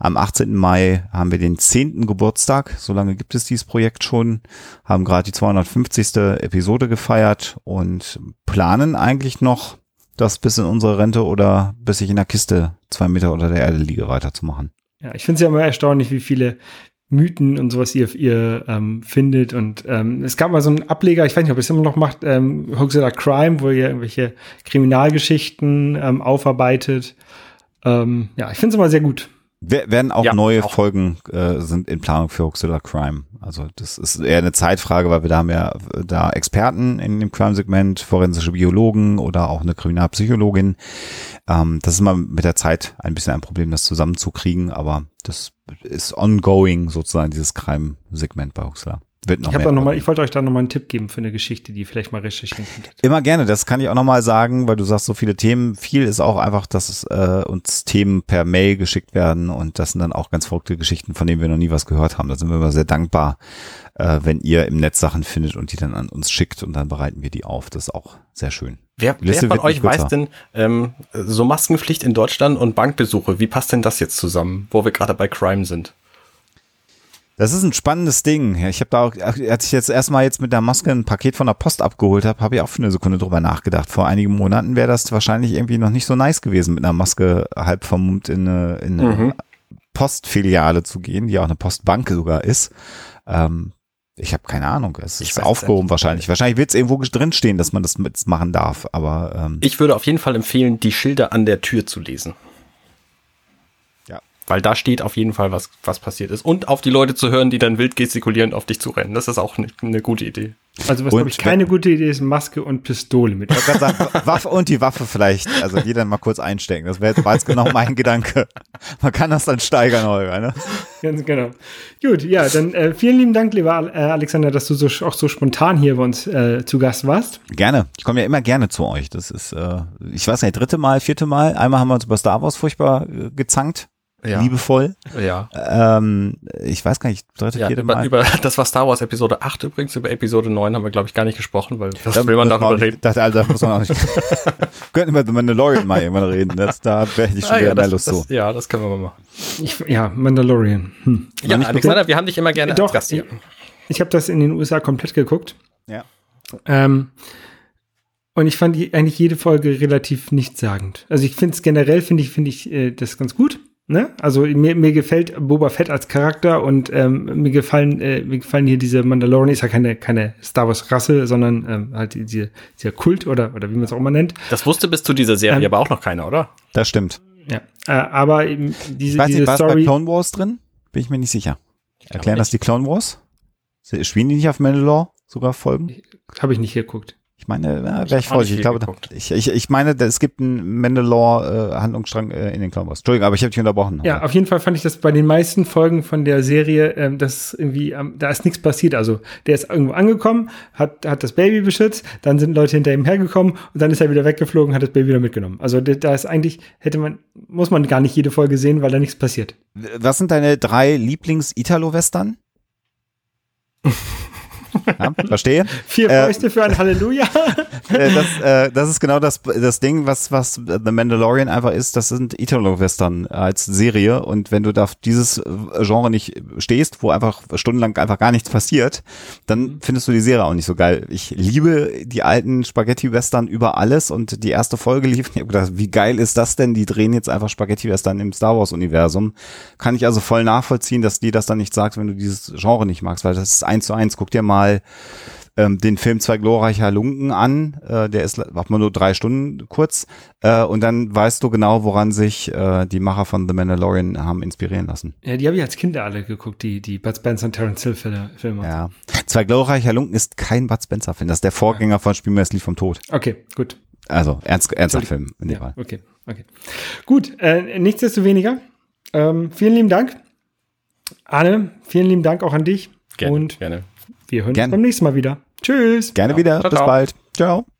Am 18. Mai haben wir den 10. Geburtstag. So lange gibt es dieses Projekt schon. Haben gerade die 250. Episode gefeiert und planen eigentlich noch, das bis in unsere Rente oder bis ich in der Kiste zwei Meter unter der Erde liege weiterzumachen. Ja, ich finde es ja immer erstaunlich, wie viele Mythen und sowas ihr, ihr ähm, findet. Und ähm, es gab mal so einen Ableger, ich weiß nicht, ob ihr es immer noch macht, ähm, Hoaxilla Crime, wo ihr irgendwelche Kriminalgeschichten ähm, aufarbeitet. Ähm, ja, ich finde es immer sehr gut. Werden auch ja, neue auch. Folgen äh, sind in Planung für Hoaxilla Crime. Also das ist eher eine Zeitfrage, weil wir da haben ja da Experten in dem Crime-Segment, forensische Biologen oder auch eine Kriminalpsychologin. Ähm, das ist immer mit der Zeit ein bisschen ein Problem, das zusammenzukriegen, aber das ist ongoing sozusagen, dieses Crime-Segment bei Hoaxilla. Wird noch ich, hab noch mal, ich wollte euch da nochmal einen Tipp geben für eine Geschichte, die ihr vielleicht mal recherchieren könntet. Immer gerne, das kann ich auch nochmal sagen, weil du sagst so viele Themen. Viel ist auch einfach, dass es, äh, uns Themen per Mail geschickt werden und das sind dann auch ganz verrückte Geschichten, von denen wir noch nie was gehört haben. Da sind wir immer sehr dankbar, äh, wenn ihr im Netz Sachen findet und die dann an uns schickt und dann bereiten wir die auf. Das ist auch sehr schön. Wer, wer von euch weiß denn, ähm, so Maskenpflicht in Deutschland und Bankbesuche, wie passt denn das jetzt zusammen, wo wir gerade bei Crime sind? Das ist ein spannendes Ding. Ich habe da auch, als ich jetzt erstmal jetzt mit der Maske ein Paket von der Post abgeholt habe, habe ich auch für eine Sekunde drüber nachgedacht. Vor einigen Monaten wäre das wahrscheinlich irgendwie noch nicht so nice gewesen, mit einer Maske halb vermummt in eine, in eine mhm. Postfiliale zu gehen, die auch eine Postbank sogar ist. Ähm, ich habe keine Ahnung. Es ist aufgehoben wahrscheinlich. Wahrscheinlich wird es irgendwo drinstehen, dass man das mitmachen darf. Aber ähm, ich würde auf jeden Fall empfehlen, die Schilder an der Tür zu lesen. Weil da steht auf jeden Fall, was, was passiert ist. Und auf die Leute zu hören, die dann wild gestikulierend auf dich zu rennen. Das ist auch eine, eine gute Idee. Also was glaube ich keine gute Idee ist, Maske und Pistole mit. Ich sagen, Waffe und die Waffe vielleicht, also die dann mal kurz einstecken. Das wäre jetzt genau mein Gedanke. Man kann das dann steigern, Holger, ne? Ganz genau. Gut, ja, dann äh, vielen lieben Dank, lieber äh, Alexander, dass du so, auch so spontan hier bei uns äh, zu Gast warst. Gerne. Ich komme ja immer gerne zu euch. Das ist, äh, ich weiß nicht, dritte Mal, vierte Mal. Einmal haben wir uns über Star Wars furchtbar äh, gezankt ja. liebevoll. Ja. Ähm, ich weiß gar nicht, dritte, ja, vierte über, Mal. Über, das war Star Wars Episode 8 übrigens, über Episode 9 haben wir, glaube ich, gar nicht gesprochen, weil das da will man darüber reden. Dachte, Alter, muss man auch nicht. Könnten wir über The Mandalorian mal irgendwann reden. Das, da wäre ich schon ah, wieder ja, mehr Lust das, Ja, das können wir mal machen. Ich, ja, Mandalorian. Hm. Ja, Alexander, wir haben dich immer gerne Doch, als Gast hier. Ich, ich habe das in den USA komplett geguckt. Ja. Ähm, und ich fand die, eigentlich jede Folge relativ nichtssagend. Also ich finde es generell, finde ich, finde ich äh, das ganz gut. Ne? Also mir, mir gefällt Boba Fett als Charakter und ähm, mir gefallen äh, mir gefallen hier diese Mandalorian ist ja keine keine Star Wars Rasse, sondern ähm, halt diese, dieser Kult oder oder wie man es auch immer nennt. Das wusste bis zu dieser Serie ähm, aber auch noch keiner, oder? Das stimmt. Ja, äh, aber eben diese ich weiß diese nicht, war Story. bei Clone Wars drin? Bin ich mir nicht sicher. Erklären das die Clone Wars? Spielen die nicht auf Mandalore sogar Folgen? Habe ich nicht geguckt. Ich meine, ja, wäre ich vorsichtig. Ich, glaube, ich, ich, ich meine, es gibt einen Mandalore-Handlungsstrang äh, äh, in den Clone Wars. Entschuldigung, aber ich habe dich unterbrochen. Ja, auf jeden Fall fand ich das bei den meisten Folgen von der Serie, ähm, dass irgendwie, ähm, da ist nichts passiert. Also der ist irgendwo angekommen, hat, hat das Baby beschützt, dann sind Leute hinter ihm hergekommen und dann ist er wieder weggeflogen, hat das Baby wieder mitgenommen. Also da ist eigentlich, hätte man, muss man gar nicht jede Folge sehen, weil da nichts passiert. Was sind deine drei Lieblings-Italo-Western? Ja, verstehe. Vier äh, Fäuste äh, für ein Halleluja. Äh, das, äh, das ist genau das, das Ding, was, was The Mandalorian einfach ist. Das sind Italo-Western als Serie. Und wenn du da dieses Genre nicht stehst, wo einfach stundenlang einfach gar nichts passiert, dann mhm. findest du die Serie auch nicht so geil. Ich liebe die alten Spaghetti-Western über alles und die erste Folge lief. Ich gedacht, wie geil ist das denn? Die drehen jetzt einfach Spaghetti-Western im Star Wars-Universum. Kann ich also voll nachvollziehen, dass die das dann nicht sagt, wenn du dieses Genre nicht magst, weil das ist eins zu eins. Guck dir mal ähm, den Film Zwei glorreicher Lunken an. Äh, der ist, macht man nur drei Stunden kurz. Äh, und dann weißt du genau, woran sich äh, die Macher von The Mandalorian haben inspirieren lassen. Ja, die habe ich als Kind alle geguckt, die, die Bud Spencer und Terence Hill Filme. Ja. Zwei glorreicher Lunken ist kein Bud Spencer Film. Das ist der Vorgänger ja. von Spiel mir vom Tod. Okay, gut. Also, ernst, ernster Film in dem ja, Fall. Okay, okay. Gut, äh, nichtsdestoweniger. Ähm, vielen lieben Dank. Anne, vielen lieben Dank auch an dich. Gerne, und gerne. Wir hören Gerne. uns beim nächsten Mal wieder. Tschüss. Gerne ja. wieder. Ciao, Bis ciao. bald. Ciao.